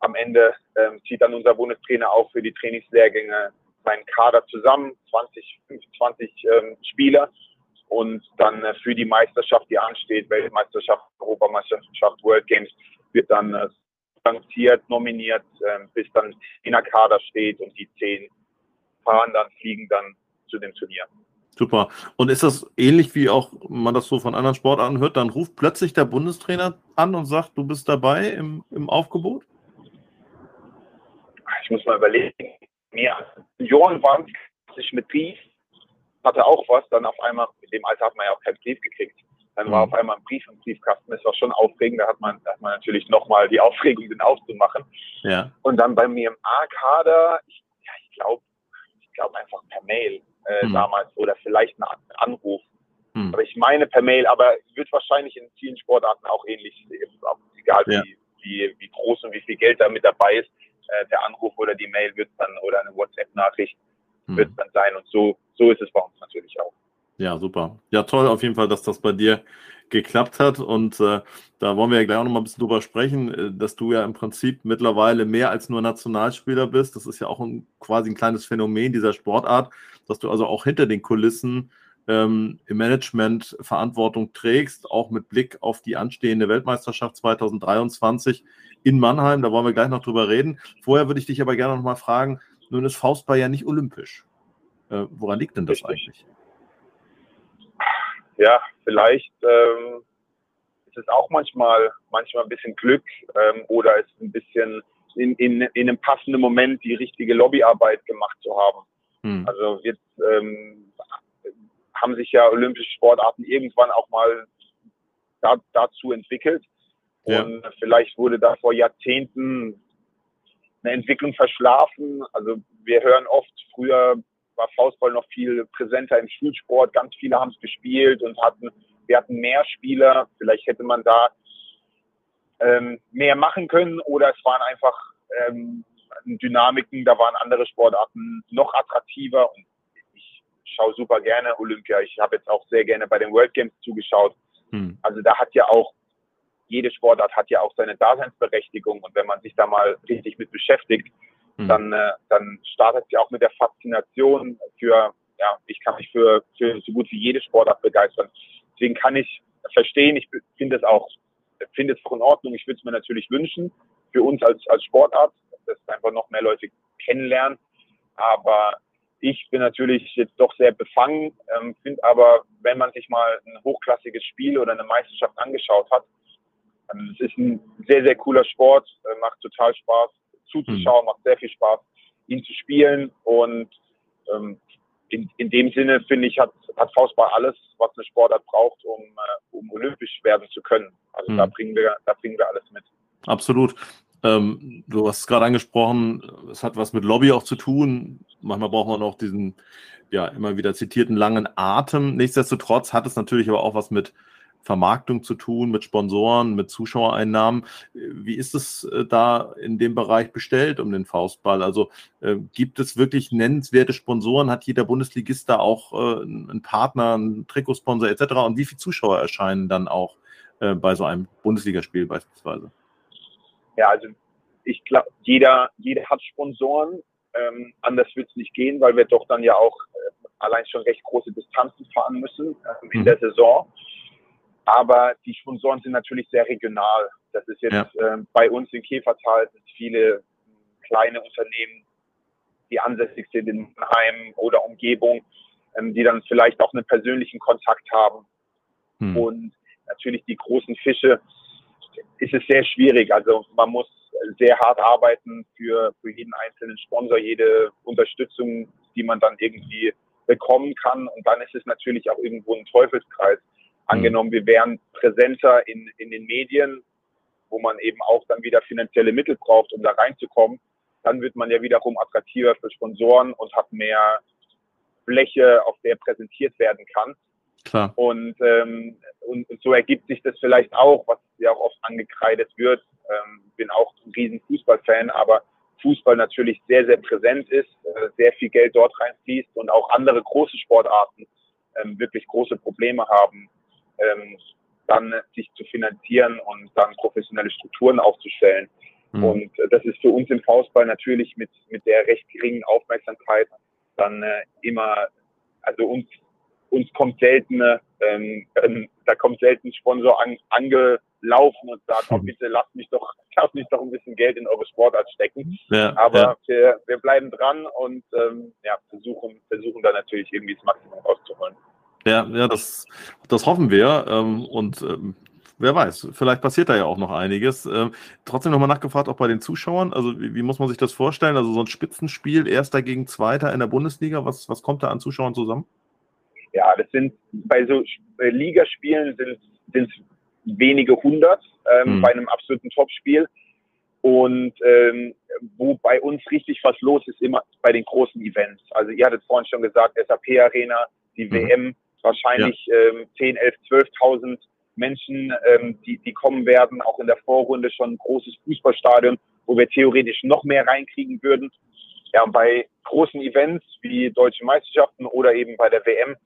Am Ende ähm, zieht dann unser Bundestrainer auch für die Trainingslehrgänge seinen Kader zusammen, 20, 25 ähm, Spieler. Und dann äh, für die Meisterschaft, die ansteht, Weltmeisterschaft, Europameisterschaft, World Games, wird dann äh, lanciert, nominiert, äh, bis dann in der Kader steht und die zehn fahren dann, fliegen dann zu dem Turnier. Super. Und ist das ähnlich wie auch man das so von anderen Sportarten hört? Dann ruft plötzlich der Bundestrainer an und sagt, du bist dabei im, im Aufgebot? Ich muss mal überlegen. Ja, Johann war sich mit Brief, hatte auch was, dann auf einmal, mit dem Alter hat man ja auch keinen Brief gekriegt. Dann war mhm. auf einmal ein Brief im Briefkasten. Das war schon aufregend. Da hat man, da hat man natürlich nochmal die Aufregung, den aufzumachen. Ja. Und dann bei mir im A-Kader, ich, ja, ich glaube, ich glaube einfach per Mail äh, mhm. damals oder vielleicht ein Anruf. Mhm. Aber ich meine per Mail, aber wird wahrscheinlich in vielen Sportarten auch ähnlich, egal ja. wie, wie, wie groß und wie viel Geld da mit dabei ist. Äh, der Anruf oder die Mail wird dann oder eine WhatsApp-Nachricht mhm. wird dann sein. Und so, so ist es bei uns natürlich auch. Ja, super. Ja, toll auf jeden Fall, dass das bei dir geklappt hat. Und äh, da wollen wir ja gleich auch noch mal ein bisschen drüber sprechen, äh, dass du ja im Prinzip mittlerweile mehr als nur Nationalspieler bist. Das ist ja auch ein, quasi ein kleines Phänomen dieser Sportart, dass du also auch hinter den Kulissen ähm, im Management Verantwortung trägst, auch mit Blick auf die anstehende Weltmeisterschaft 2023 in Mannheim. Da wollen wir gleich noch drüber reden. Vorher würde ich dich aber gerne noch mal fragen, nun ist Faustball ja nicht olympisch. Äh, woran liegt denn das Richtig. eigentlich? Ja, vielleicht ähm, ist es auch manchmal, manchmal ein bisschen Glück ähm, oder ist ein bisschen in, in, in einem passenden Moment die richtige Lobbyarbeit gemacht zu haben. Hm. Also jetzt ähm, haben sich ja olympische Sportarten irgendwann auch mal da, dazu entwickelt. Ja. Und vielleicht wurde da vor Jahrzehnten eine Entwicklung verschlafen. Also wir hören oft, früher war Faustball noch viel präsenter im Schulsport. Ganz viele haben es gespielt und hatten, wir hatten mehr Spieler. Vielleicht hätte man da ähm, mehr machen können oder es waren einfach ähm, Dynamiken, da waren andere Sportarten noch attraktiver und ich schaue super gerne Olympia. Ich habe jetzt auch sehr gerne bei den World Games zugeschaut. Hm. Also da hat ja auch jede Sportart hat ja auch seine Daseinsberechtigung und wenn man sich da mal richtig mit beschäftigt, hm. dann, äh, dann startet sie auch mit der Faszination für, ja, ich kann mich für, für so gut wie jede Sportart begeistern. Deswegen kann ich verstehen, ich finde es auch, finde es auch in Ordnung. Ich würde es mir natürlich wünschen für uns als, als Sportart, dass einfach noch mehr Leute kennenlernen. Aber ich bin natürlich jetzt doch sehr befangen, ähm, finde aber, wenn man sich mal ein hochklassiges Spiel oder eine Meisterschaft angeschaut hat, ähm, es ist ein sehr, sehr cooler Sport, äh, macht total Spaß zuzuschauen, macht sehr viel Spaß, ihn zu spielen und ähm, in, in dem Sinne, finde ich, hat, hat Faustball alles, was eine Sportart braucht, um, äh, um olympisch werden zu können. Also mhm. da, bringen wir, da bringen wir alles mit. Absolut. Ähm, du hast gerade angesprochen, es hat was mit Lobby auch zu tun. Manchmal braucht man auch diesen, ja, immer wieder zitierten langen Atem. Nichtsdestotrotz hat es natürlich aber auch was mit Vermarktung zu tun, mit Sponsoren, mit Zuschauereinnahmen. Wie ist es äh, da in dem Bereich bestellt um den Faustball? Also äh, gibt es wirklich nennenswerte Sponsoren? Hat jeder Bundesligist da auch äh, einen Partner, einen Trikotsponsor etc.? Und wie viele Zuschauer erscheinen dann auch äh, bei so einem Bundesligaspiel beispielsweise? Ja, also ich glaube, jeder, jeder hat Sponsoren. Ähm, anders wird es nicht gehen, weil wir doch dann ja auch äh, allein schon recht große Distanzen fahren müssen äh, in mhm. der Saison. Aber die Sponsoren sind natürlich sehr regional. Das ist jetzt ja. ähm, bei uns in Käfertal sind viele kleine Unternehmen, die ansässig sind in Heim oder Umgebung, ähm, die dann vielleicht auch einen persönlichen Kontakt haben. Hm. Und natürlich die großen Fische ist es sehr schwierig. Also man muss sehr hart arbeiten für, für jeden einzelnen Sponsor, jede Unterstützung, die man dann irgendwie bekommen kann. Und dann ist es natürlich auch irgendwo ein Teufelskreis. Angenommen, wir wären präsenter in, in den Medien, wo man eben auch dann wieder finanzielle Mittel braucht, um da reinzukommen, dann wird man ja wiederum attraktiver für Sponsoren und hat mehr Fläche, auf der präsentiert werden kann. Klar. Und, ähm, und so ergibt sich das vielleicht auch, was ja auch oft angekreidet wird. Ähm, bin auch ein riesen Fußballfan, aber Fußball natürlich sehr, sehr präsent ist, äh, sehr viel Geld dort reinfließt und auch andere große Sportarten ähm, wirklich große Probleme haben, ähm, dann sich zu finanzieren und dann professionelle Strukturen aufzustellen. Mhm. Und das ist für uns im Faustball natürlich mit, mit der recht geringen Aufmerksamkeit dann äh, immer, also uns, uns kommt selten, ähm, ähm, da kommt selten Sponsor an, angelaufen und sagt, oh, bitte lasst mich doch, lasst mich doch ein bisschen Geld in eure Sportart stecken. Ja, Aber ja. Wir, wir bleiben dran und ähm, ja, versuchen, versuchen da natürlich irgendwie das Maximum rauszuholen. Ja, ja das, das hoffen wir. Ähm, und ähm, wer weiß, vielleicht passiert da ja auch noch einiges. Ähm, trotzdem nochmal nachgefragt, auch bei den Zuschauern. Also, wie, wie, muss man sich das vorstellen? Also, so ein Spitzenspiel, Erster gegen Zweiter in der Bundesliga, was, was kommt da an Zuschauern zusammen? Ja, das sind bei so Ligaspielen sind es wenige hundert ähm, hm. bei einem absoluten Topspiel. Und ähm, wo bei uns richtig was los ist, immer bei den großen Events. Also ihr hattet vorhin schon gesagt, SAP Arena, die mhm. WM, wahrscheinlich ja. ähm, 10, 11, 12.000 Menschen, ähm, die, die kommen werden. Auch in der Vorrunde schon ein großes Fußballstadion, wo wir theoretisch noch mehr reinkriegen würden. Ja, und bei großen Events wie deutsche Meisterschaften oder eben bei der WM,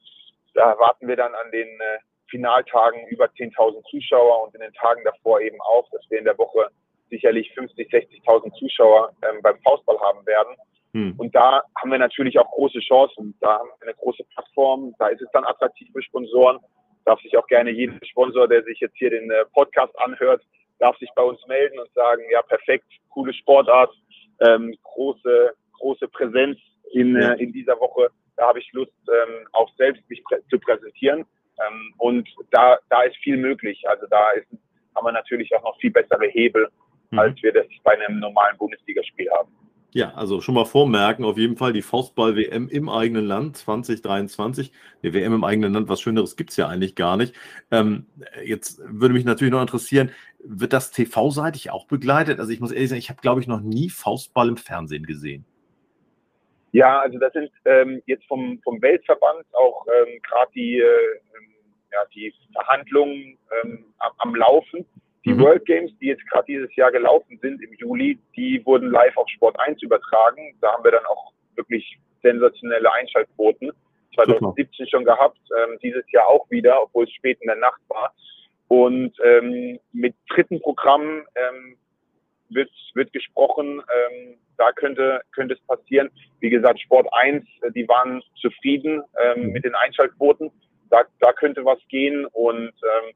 da warten wir dann an den äh, Finaltagen über 10.000 Zuschauer und in den Tagen davor eben auch, dass wir in der Woche sicherlich 50, 60.000 Zuschauer ähm, beim Faustball haben werden. Hm. Und da haben wir natürlich auch große Chancen. Da haben wir eine große Plattform. Da ist es dann attraktiv für Sponsoren. Darf sich auch gerne jeder Sponsor, der sich jetzt hier den äh, Podcast anhört, darf sich bei uns melden und sagen, ja, perfekt, coole Sportart, ähm, große, große Präsenz in, ja. äh, in dieser Woche. Da habe ich Lust, ähm, auch selbst mich prä zu präsentieren. Ähm, und da, da ist viel möglich. Also da ist, haben wir natürlich auch noch viel bessere Hebel, mhm. als wir das bei einem normalen Bundesligaspiel haben. Ja, also schon mal vormerken, auf jeden Fall die Faustball-WM im eigenen Land 2023. Die WM im eigenen Land, was Schöneres gibt es ja eigentlich gar nicht. Ähm, jetzt würde mich natürlich noch interessieren, wird das TV-seitig auch begleitet? Also ich muss ehrlich sagen, ich habe, glaube ich, noch nie Faustball im Fernsehen gesehen. Ja, also das sind ähm, jetzt vom, vom Weltverband auch ähm, gerade die, äh, ja, die Verhandlungen ähm, am, am, Laufen. Die mhm. World Games, die jetzt gerade dieses Jahr gelaufen sind im Juli, die wurden live auf Sport 1 übertragen. Da haben wir dann auch wirklich sensationelle Einschaltquoten. 2017 schon gehabt, ähm, dieses Jahr auch wieder, obwohl es spät in der Nacht war. Und ähm, mit dritten Programmen ähm, wird, wird gesprochen, ähm, da könnte, könnte es passieren. Wie gesagt, Sport 1, äh, die waren zufrieden ähm, mhm. mit den Einschaltquoten. Da, da könnte was gehen und ähm,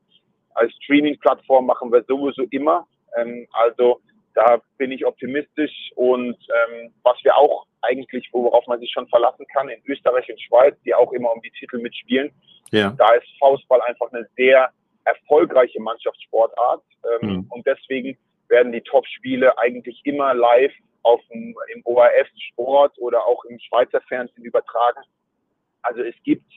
als Streaming-Plattform machen wir sowieso immer. Ähm, also da bin ich optimistisch und ähm, was wir auch eigentlich, worauf man sich schon verlassen kann, in Österreich und Schweiz, die auch immer um die Titel mitspielen, ja. da ist Faustball einfach eine sehr erfolgreiche Mannschaftssportart ähm, mhm. und deswegen werden die Top-Spiele eigentlich immer live auf dem, im ORF Sport oder auch im Schweizer Fernsehen übertragen. Also es gibt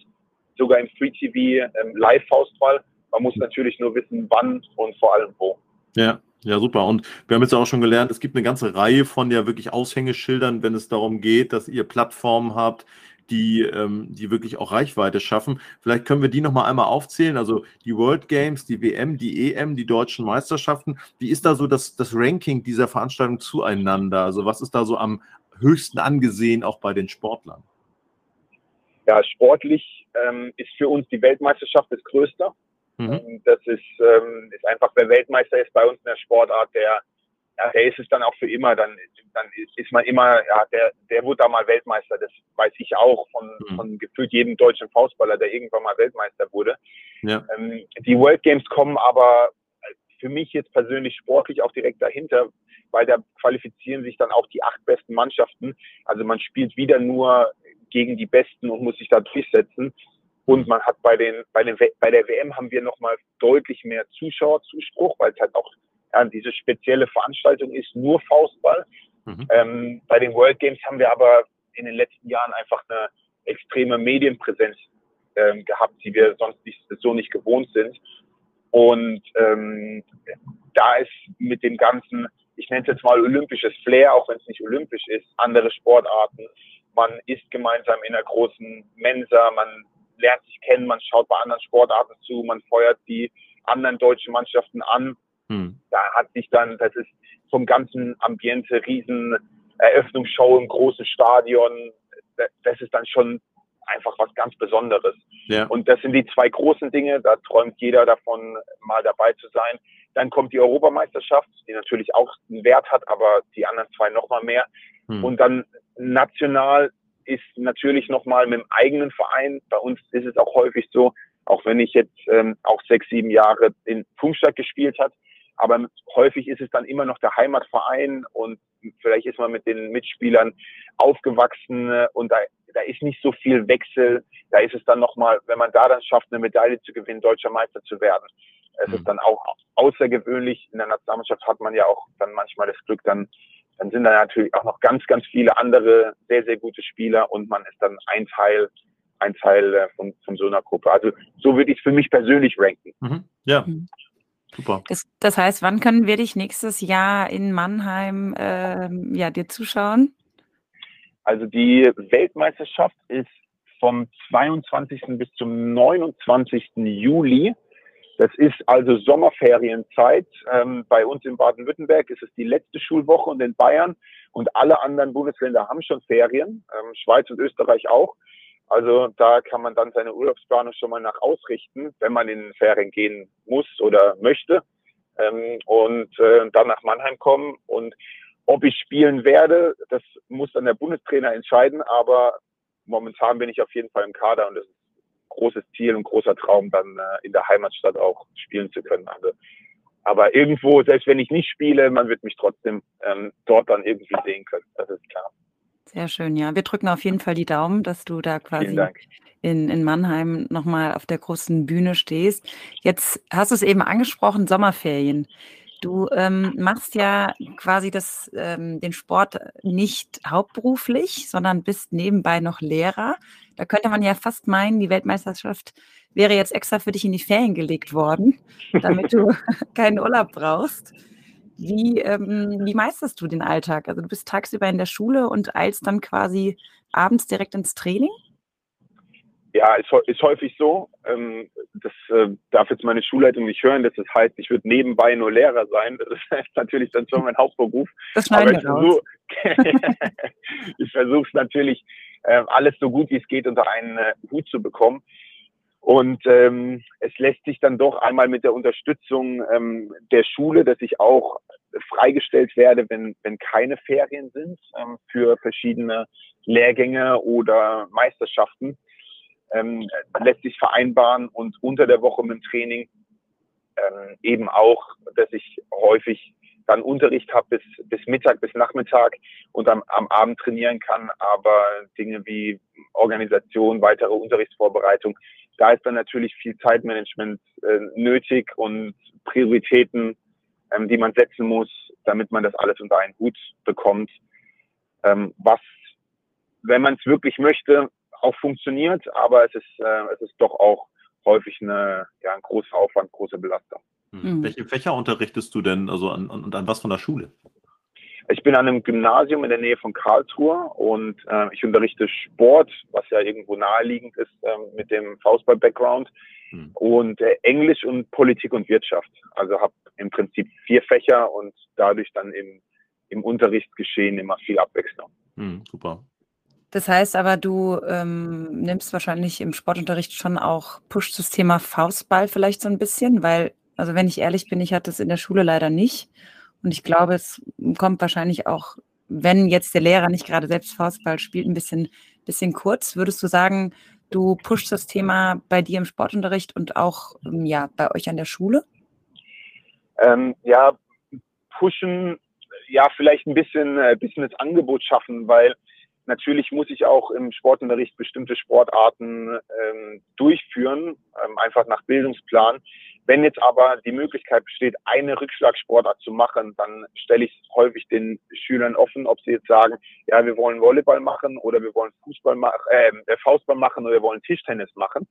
sogar im Free TV ähm, Live-Faustball. Man muss natürlich nur wissen, wann und vor allem wo. Ja, ja, super. Und wir haben jetzt auch schon gelernt, es gibt eine ganze Reihe von ja wirklich Aushängeschildern, wenn es darum geht, dass ihr Plattformen habt, die, ähm, die wirklich auch Reichweite schaffen. Vielleicht können wir die nochmal einmal aufzählen. Also die World Games, die WM, die EM, die deutschen Meisterschaften. Wie ist da so das, das Ranking dieser Veranstaltung zueinander? Also was ist da so am höchsten angesehen, auch bei den Sportlern? Ja, sportlich ähm, ist für uns die Weltmeisterschaft das Größte. Mhm. Ähm, das ist, ähm, ist einfach, wer Weltmeister ist bei uns in der Sportart, der, ja, der ist es dann auch für immer. Dann, dann ist, ist man immer, ja, der, der wurde da mal Weltmeister. Das weiß ich auch von, mhm. von gefühlt jedem deutschen Faustballer, der irgendwann mal Weltmeister wurde. Ja. Ähm, die World Games kommen aber für mich jetzt persönlich sportlich auch direkt dahinter, weil da qualifizieren sich dann auch die acht besten Mannschaften. Also man spielt wieder nur gegen die Besten und muss sich da durchsetzen. Und man hat bei den, bei den, bei der WM haben wir nochmal deutlich mehr Zuschauerzuspruch, weil es halt auch ja, diese spezielle Veranstaltung ist, nur Faustball. Mhm. Ähm, bei den World Games haben wir aber in den letzten Jahren einfach eine extreme Medienpräsenz ähm, gehabt, die wir sonst nicht, so nicht gewohnt sind. Und ähm, da ist mit dem ganzen, ich nenne es jetzt mal olympisches Flair, auch wenn es nicht olympisch ist, andere Sportarten. Man isst gemeinsam in einer großen Mensa, man lernt sich kennen, man schaut bei anderen Sportarten zu, man feuert die anderen deutschen Mannschaften an. Hm. Da hat sich dann, das ist vom ganzen Ambiente, riesen Eröffnungsshow im großen Stadion, das ist dann schon einfach was ganz Besonderes. Ja. Und das sind die zwei großen Dinge, da träumt jeder davon, mal dabei zu sein. Dann kommt die Europameisterschaft, die natürlich auch einen Wert hat, aber die anderen zwei nochmal mehr. Hm. Und dann national ist natürlich nochmal mit dem eigenen Verein. Bei uns ist es auch häufig so, auch wenn ich jetzt ähm, auch sechs, sieben Jahre in Pfungstadt gespielt hat, aber häufig ist es dann immer noch der Heimatverein und vielleicht ist man mit den Mitspielern aufgewachsen äh, und da, da ist nicht so viel Wechsel. Da ist es dann nochmal, wenn man da dann schafft, eine Medaille zu gewinnen, deutscher Meister zu werden. Es mhm. ist dann auch außergewöhnlich. In der Nationalmannschaft hat man ja auch dann manchmal das Glück, dann dann sind da natürlich auch noch ganz, ganz viele andere sehr, sehr gute Spieler und man ist dann ein Teil, ein Teil äh, von, von so einer Gruppe. Also so würde ich es für mich persönlich ranken. Mhm. Ja. Mhm. Super. Das, das, heißt, wann können wir dich nächstes Jahr in Mannheim äh, ja, dir zuschauen? Also die Weltmeisterschaft ist vom 22. bis zum 29. Juli das ist also Sommerferienzeit. Ähm, bei uns in Baden-Württemberg ist es die letzte Schulwoche und in Bayern und alle anderen Bundesländer haben schon Ferien, ähm, Schweiz und Österreich auch. Also da kann man dann seine Urlaubsplanung schon mal nach ausrichten, wenn man in Ferien gehen muss oder möchte ähm, und äh, dann nach Mannheim kommen. Und ob ich spielen werde, das muss dann der Bundestrainer entscheiden, aber momentan bin ich auf jeden Fall im Kader und das ist großes Ziel und großer Traum, dann äh, in der Heimatstadt auch spielen zu können. Also, aber irgendwo, selbst wenn ich nicht spiele, man wird mich trotzdem ähm, dort dann irgendwie sehen können. Das ist klar. Sehr schön, ja. Wir drücken auf jeden Fall die Daumen, dass du da quasi in, in Mannheim nochmal auf der großen Bühne stehst. Jetzt hast du es eben angesprochen, Sommerferien. Du ähm, machst ja quasi das, ähm, den Sport nicht hauptberuflich, sondern bist nebenbei noch Lehrer. Da könnte man ja fast meinen, die Weltmeisterschaft wäre jetzt extra für dich in die Ferien gelegt worden, damit du keinen Urlaub brauchst. Wie, ähm, wie meisterst du den Alltag? Also du bist tagsüber in der Schule und eilst dann quasi abends direkt ins Training? Ja, ist, ist häufig so. Ähm, das äh, darf jetzt meine Schulleitung nicht hören. Das heißt, ich würde nebenbei nur Lehrer sein. Das ist natürlich dann schon mein Hauptberuf. Das Aber ich versuche ich versuche es natürlich, äh, alles so gut wie es geht unter einen äh, Hut zu bekommen. Und ähm, es lässt sich dann doch einmal mit der Unterstützung ähm, der Schule, dass ich auch freigestellt werde, wenn, wenn keine Ferien sind ähm, für verschiedene Lehrgänge oder Meisterschaften, ähm, lässt sich vereinbaren und unter der Woche mit dem Training ähm, eben auch, dass ich häufig dann Unterricht habe bis, bis Mittag, bis Nachmittag und am, am Abend trainieren kann, aber Dinge wie Organisation, weitere Unterrichtsvorbereitung, da ist dann natürlich viel Zeitmanagement äh, nötig und Prioritäten, ähm, die man setzen muss, damit man das alles unter einen Hut bekommt. Ähm, was, wenn man es wirklich möchte, auch funktioniert, aber es ist, äh, es ist doch auch häufig eine, ja, ein großer Aufwand, große Belastung. Mhm. Welche Fächer unterrichtest du denn, also an, an, an was von der Schule? Ich bin an einem Gymnasium in der Nähe von Karlsruhe und äh, ich unterrichte Sport, was ja irgendwo naheliegend ist äh, mit dem Faustball-Background hm. und äh, Englisch und Politik und Wirtschaft. Also habe im Prinzip vier Fächer und dadurch dann im, im Unterrichtsgeschehen immer viel Abwechslung. Hm, super. Das heißt aber, du ähm, nimmst wahrscheinlich im Sportunterricht schon auch, push das Thema Faustball vielleicht so ein bisschen, weil, also wenn ich ehrlich bin, ich hatte es in der Schule leider nicht. Und ich glaube, es kommt wahrscheinlich auch, wenn jetzt der Lehrer nicht gerade selbst Faustball spielt, ein bisschen, bisschen kurz. Würdest du sagen, du pushst das Thema bei dir im Sportunterricht und auch ähm, ja, bei euch an der Schule? Ähm, ja, pushen, ja, vielleicht ein bisschen, äh, bisschen das Angebot schaffen, weil natürlich muss ich auch im Sportunterricht bestimmte Sportarten ähm, durchführen, ähm, einfach nach Bildungsplan. Wenn jetzt aber die Möglichkeit besteht, eine Rückschlagsportart zu machen, dann stelle ich häufig den Schülern offen, ob sie jetzt sagen, ja, wir wollen Volleyball machen oder wir wollen Fußball machen, äh, Faustball machen oder wir wollen Tischtennis machen.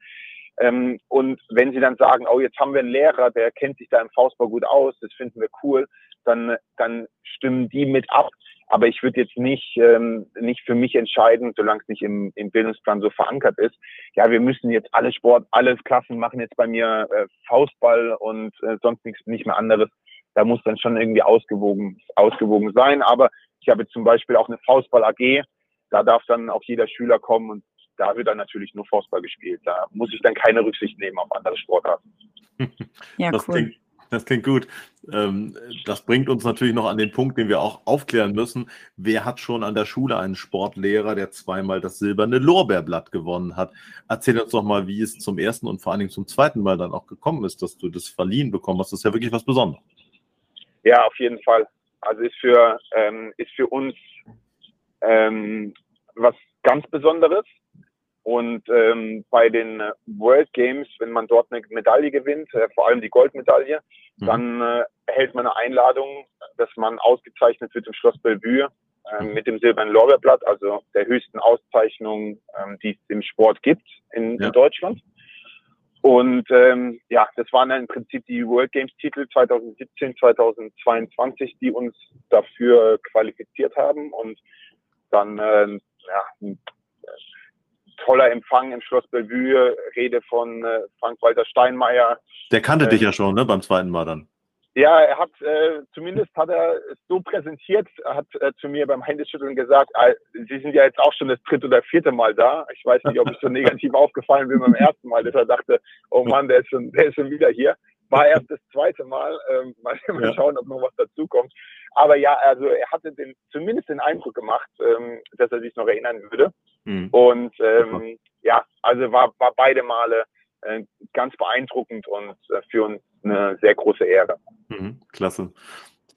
Ähm, und wenn sie dann sagen, oh, jetzt haben wir einen Lehrer, der kennt sich da im Faustball gut aus, das finden wir cool, dann, dann stimmen die mit ab. Aber ich würde jetzt nicht, ähm, nicht für mich entscheiden, solange es nicht im, im Bildungsplan so verankert ist. Ja, wir müssen jetzt alle Sport, alle Klassen machen jetzt bei mir äh, Faustball und äh, sonst nichts, nicht mehr anderes. Da muss dann schon irgendwie ausgewogen, ausgewogen sein. Aber ich habe zum Beispiel auch eine Faustball AG. Da darf dann auch jeder Schüler kommen und da wird dann natürlich nur Faustball gespielt. Da muss ich dann keine Rücksicht nehmen auf andere Sportarten. Ja, das cool. Klingt, das klingt gut. Ähm, das bringt uns natürlich noch an den Punkt, den wir auch aufklären müssen. Wer hat schon an der Schule einen Sportlehrer, der zweimal das silberne Lorbeerblatt gewonnen hat? Erzähl uns doch mal, wie es zum ersten und vor allen Dingen zum zweiten Mal dann auch gekommen ist, dass du das verliehen bekommen hast. Das ist ja wirklich was Besonderes. Ja, auf jeden Fall. Also ist für, ähm, ist für uns ähm, was ganz Besonderes. Und ähm, bei den äh, World Games, wenn man dort eine Medaille gewinnt, äh, vor allem die Goldmedaille, mhm. dann äh, erhält man eine Einladung, dass man ausgezeichnet wird im Schloss Bellevue äh, mit dem silbernen Lorbeerblatt, also der höchsten Auszeichnung, ähm, die es im Sport gibt in, ja. in Deutschland. Und ähm, ja, das waren dann im Prinzip die World Games Titel 2017, 2022, die uns dafür qualifiziert haben. Und dann äh, ja, toller Empfang im Schloss Bellevue, Rede von äh, Frank-Walter Steinmeier. Der kannte äh, dich ja schon, ne, beim zweiten Mal dann. Ja, er hat, äh, zumindest hat er es so präsentiert, er hat äh, zu mir beim Händeschütteln gesagt, äh, Sie sind ja jetzt auch schon das dritte oder vierte Mal da. Ich weiß nicht, ob ich so negativ aufgefallen bin beim ersten Mal, dass er dachte, oh Mann, der ist schon, der ist schon wieder hier. War erst das zweite Mal. Ähm, mal, mal schauen, ob noch was dazukommt. Aber ja, also er hatte den, zumindest den Eindruck gemacht, ähm, dass er sich noch erinnern würde. Mhm. Und ähm, ja, also war, war beide Male äh, ganz beeindruckend und äh, für uns eine sehr große Ehre. Mhm, klasse.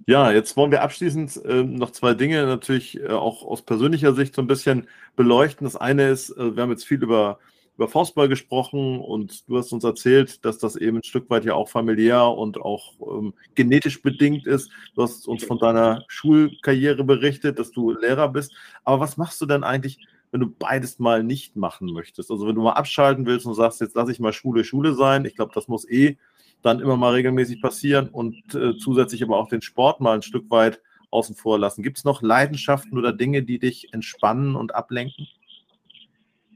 Ja, jetzt wollen wir abschließend äh, noch zwei Dinge natürlich äh, auch aus persönlicher Sicht so ein bisschen beleuchten. Das eine ist, äh, wir haben jetzt viel über über Faustball gesprochen und du hast uns erzählt, dass das eben ein Stück weit ja auch familiär und auch ähm, genetisch bedingt ist. Du hast uns von deiner Schulkarriere berichtet, dass du Lehrer bist. Aber was machst du denn eigentlich, wenn du beides mal nicht machen möchtest? Also wenn du mal abschalten willst und sagst, jetzt lasse ich mal Schule Schule sein. Ich glaube, das muss eh dann immer mal regelmäßig passieren und äh, zusätzlich aber auch den Sport mal ein Stück weit außen vor lassen. Gibt es noch Leidenschaften oder Dinge, die dich entspannen und ablenken?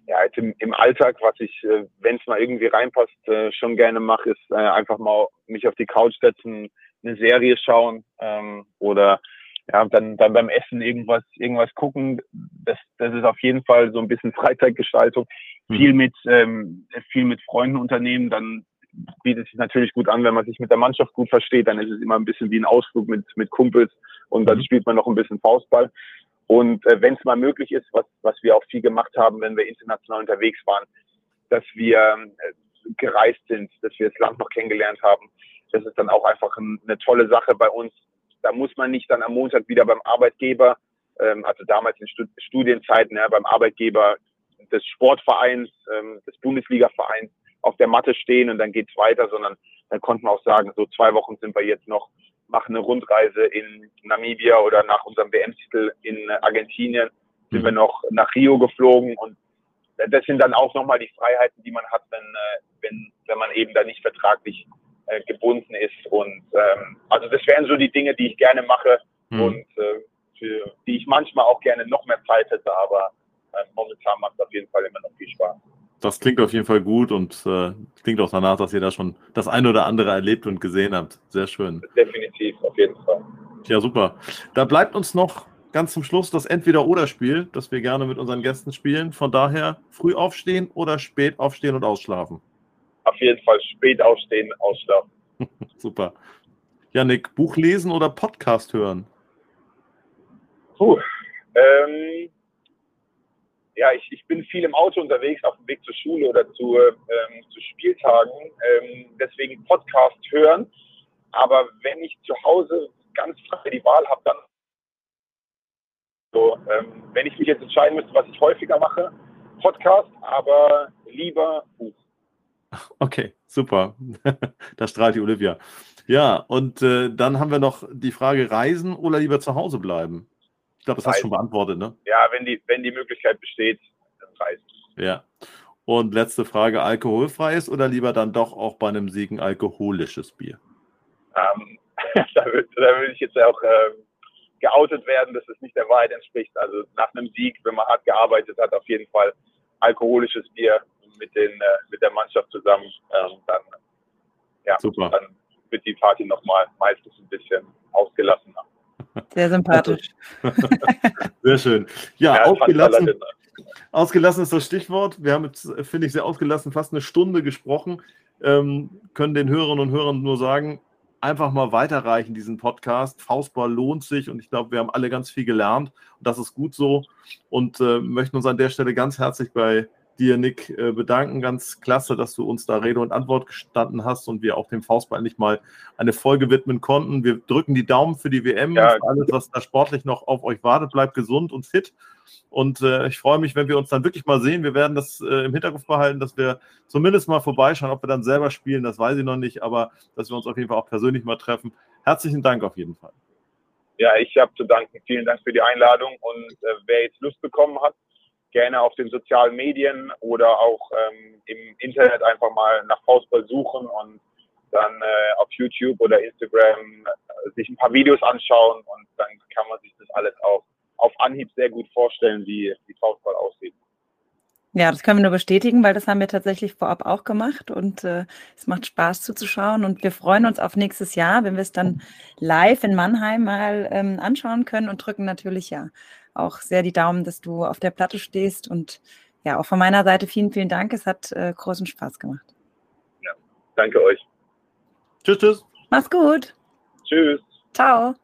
Ja, jetzt im, im Alltag, was ich, äh, wenn es mal irgendwie reinpasst, äh, schon gerne mache, ist äh, einfach mal mich auf die Couch setzen, eine Serie schauen ähm, oder ja, dann, dann beim Essen irgendwas, irgendwas gucken. Das, das ist auf jeden Fall so ein bisschen Freizeitgestaltung. Mhm. Viel mit, ähm, viel mit Freunden unternehmen, dann bietet sich natürlich gut an, wenn man sich mit der Mannschaft gut versteht, dann ist es immer ein bisschen wie ein Ausflug mit, mit Kumpels und dann mhm. spielt man noch ein bisschen Faustball. Und äh, wenn es mal möglich ist, was, was wir auch viel gemacht haben, wenn wir international unterwegs waren, dass wir äh, gereist sind, dass wir das Land noch kennengelernt haben, das ist dann auch einfach ein, eine tolle Sache bei uns. Da muss man nicht dann am Montag wieder beim Arbeitgeber, ähm, also damals in Stud Studienzeiten, ja, beim Arbeitgeber des Sportvereins, ähm, des Bundesligavereins auf der Matte stehen und dann geht's weiter, sondern dann konnten wir auch sagen, so zwei Wochen sind wir jetzt noch, machen eine Rundreise in Namibia oder nach unserem WM-Titel in Argentinien sind mhm. wir noch nach Rio geflogen und das sind dann auch nochmal die Freiheiten, die man hat, wenn, äh, wenn, wenn man eben da nicht vertraglich äh, gebunden ist. Und ähm, also das wären so die Dinge, die ich gerne mache mhm. und äh, für die ich manchmal auch gerne noch mehr Zeit hätte, aber äh, momentan macht es auf jeden Fall immer noch viel Spaß. Das klingt auf jeden Fall gut und äh, klingt auch danach, dass ihr da schon das eine oder andere erlebt und gesehen habt. Sehr schön. Definitiv, auf jeden Fall. Ja, super. Da bleibt uns noch ganz zum Schluss das Entweder-Oder-Spiel, das wir gerne mit unseren Gästen spielen. Von daher früh aufstehen oder spät aufstehen und ausschlafen? Auf jeden Fall spät aufstehen, ausschlafen. super. Janik, Buch lesen oder Podcast hören? Puh. Ähm, ja, ich, ich bin viel im Auto unterwegs, auf dem Weg zur Schule oder zu, ähm, zu Spieltagen. Ähm, deswegen Podcast hören. Aber wenn ich zu Hause ganz frei die Wahl habe, dann so, ähm, wenn ich mich jetzt entscheiden müsste, was ich häufiger mache, Podcast, aber lieber Buch. Okay, super. da strahlt die Olivia. Ja, und äh, dann haben wir noch die Frage: Reisen oder lieber zu Hause bleiben? Ich glaube, das hast du schon beantwortet, ne? Ja, wenn die, wenn die Möglichkeit besteht, dann reisen. Ja. Und letzte Frage: Alkoholfreies oder lieber dann doch auch bei einem Siegen alkoholisches Bier? Ähm, da würde würd ich jetzt auch ähm, geoutet werden, dass es nicht der Wahrheit entspricht. Also nach einem Sieg, wenn man hart gearbeitet hat, auf jeden Fall alkoholisches Bier mit, den, äh, mit der Mannschaft zusammen. Ähm, dann, ja, Super. dann wird die Party nochmal meistens ein bisschen ausgelassener. Sehr sympathisch. sehr schön. Ja, ja ausgelassen, ausgelassen ist das Stichwort. Wir haben jetzt, finde ich, sehr ausgelassen fast eine Stunde gesprochen. Ähm, können den Hörerinnen und Hörern nur sagen, einfach mal weiterreichen, diesen Podcast. Faustball lohnt sich und ich glaube, wir haben alle ganz viel gelernt und das ist gut so und äh, möchten uns an der Stelle ganz herzlich bei dir, Nick, äh, bedanken. Ganz klasse, dass du uns da Rede und Antwort gestanden hast und wir auch dem Faustball nicht mal eine Folge widmen konnten. Wir drücken die Daumen für die WM ja. und für alles, was da sportlich noch auf euch wartet. Bleibt gesund und fit. Und äh, ich freue mich, wenn wir uns dann wirklich mal sehen. Wir werden das äh, im Hinterkopf behalten, dass wir zumindest mal vorbeischauen. Ob wir dann selber spielen, das weiß ich noch nicht, aber dass wir uns auf jeden Fall auch persönlich mal treffen. Herzlichen Dank auf jeden Fall. Ja, ich habe zu danken. Vielen Dank für die Einladung. Und äh, wer jetzt Lust bekommen hat, gerne auf den sozialen Medien oder auch ähm, im Internet einfach mal nach Faustball suchen und dann äh, auf YouTube oder Instagram äh, sich ein paar Videos anschauen und dann kann man sich das alles auch auf Anhieb sehr gut vorstellen, wie, wie Faustball aussieht. Ja, das können wir nur bestätigen, weil das haben wir tatsächlich vorab auch gemacht und äh, es macht Spaß zuzuschauen und wir freuen uns auf nächstes Jahr, wenn wir es dann live in Mannheim mal ähm, anschauen können und drücken natürlich ja auch sehr die Daumen, dass du auf der Platte stehst und ja, auch von meiner Seite vielen, vielen Dank. Es hat äh, großen Spaß gemacht. Ja, danke euch. Tschüss, tschüss. Mach's gut. Tschüss. Ciao.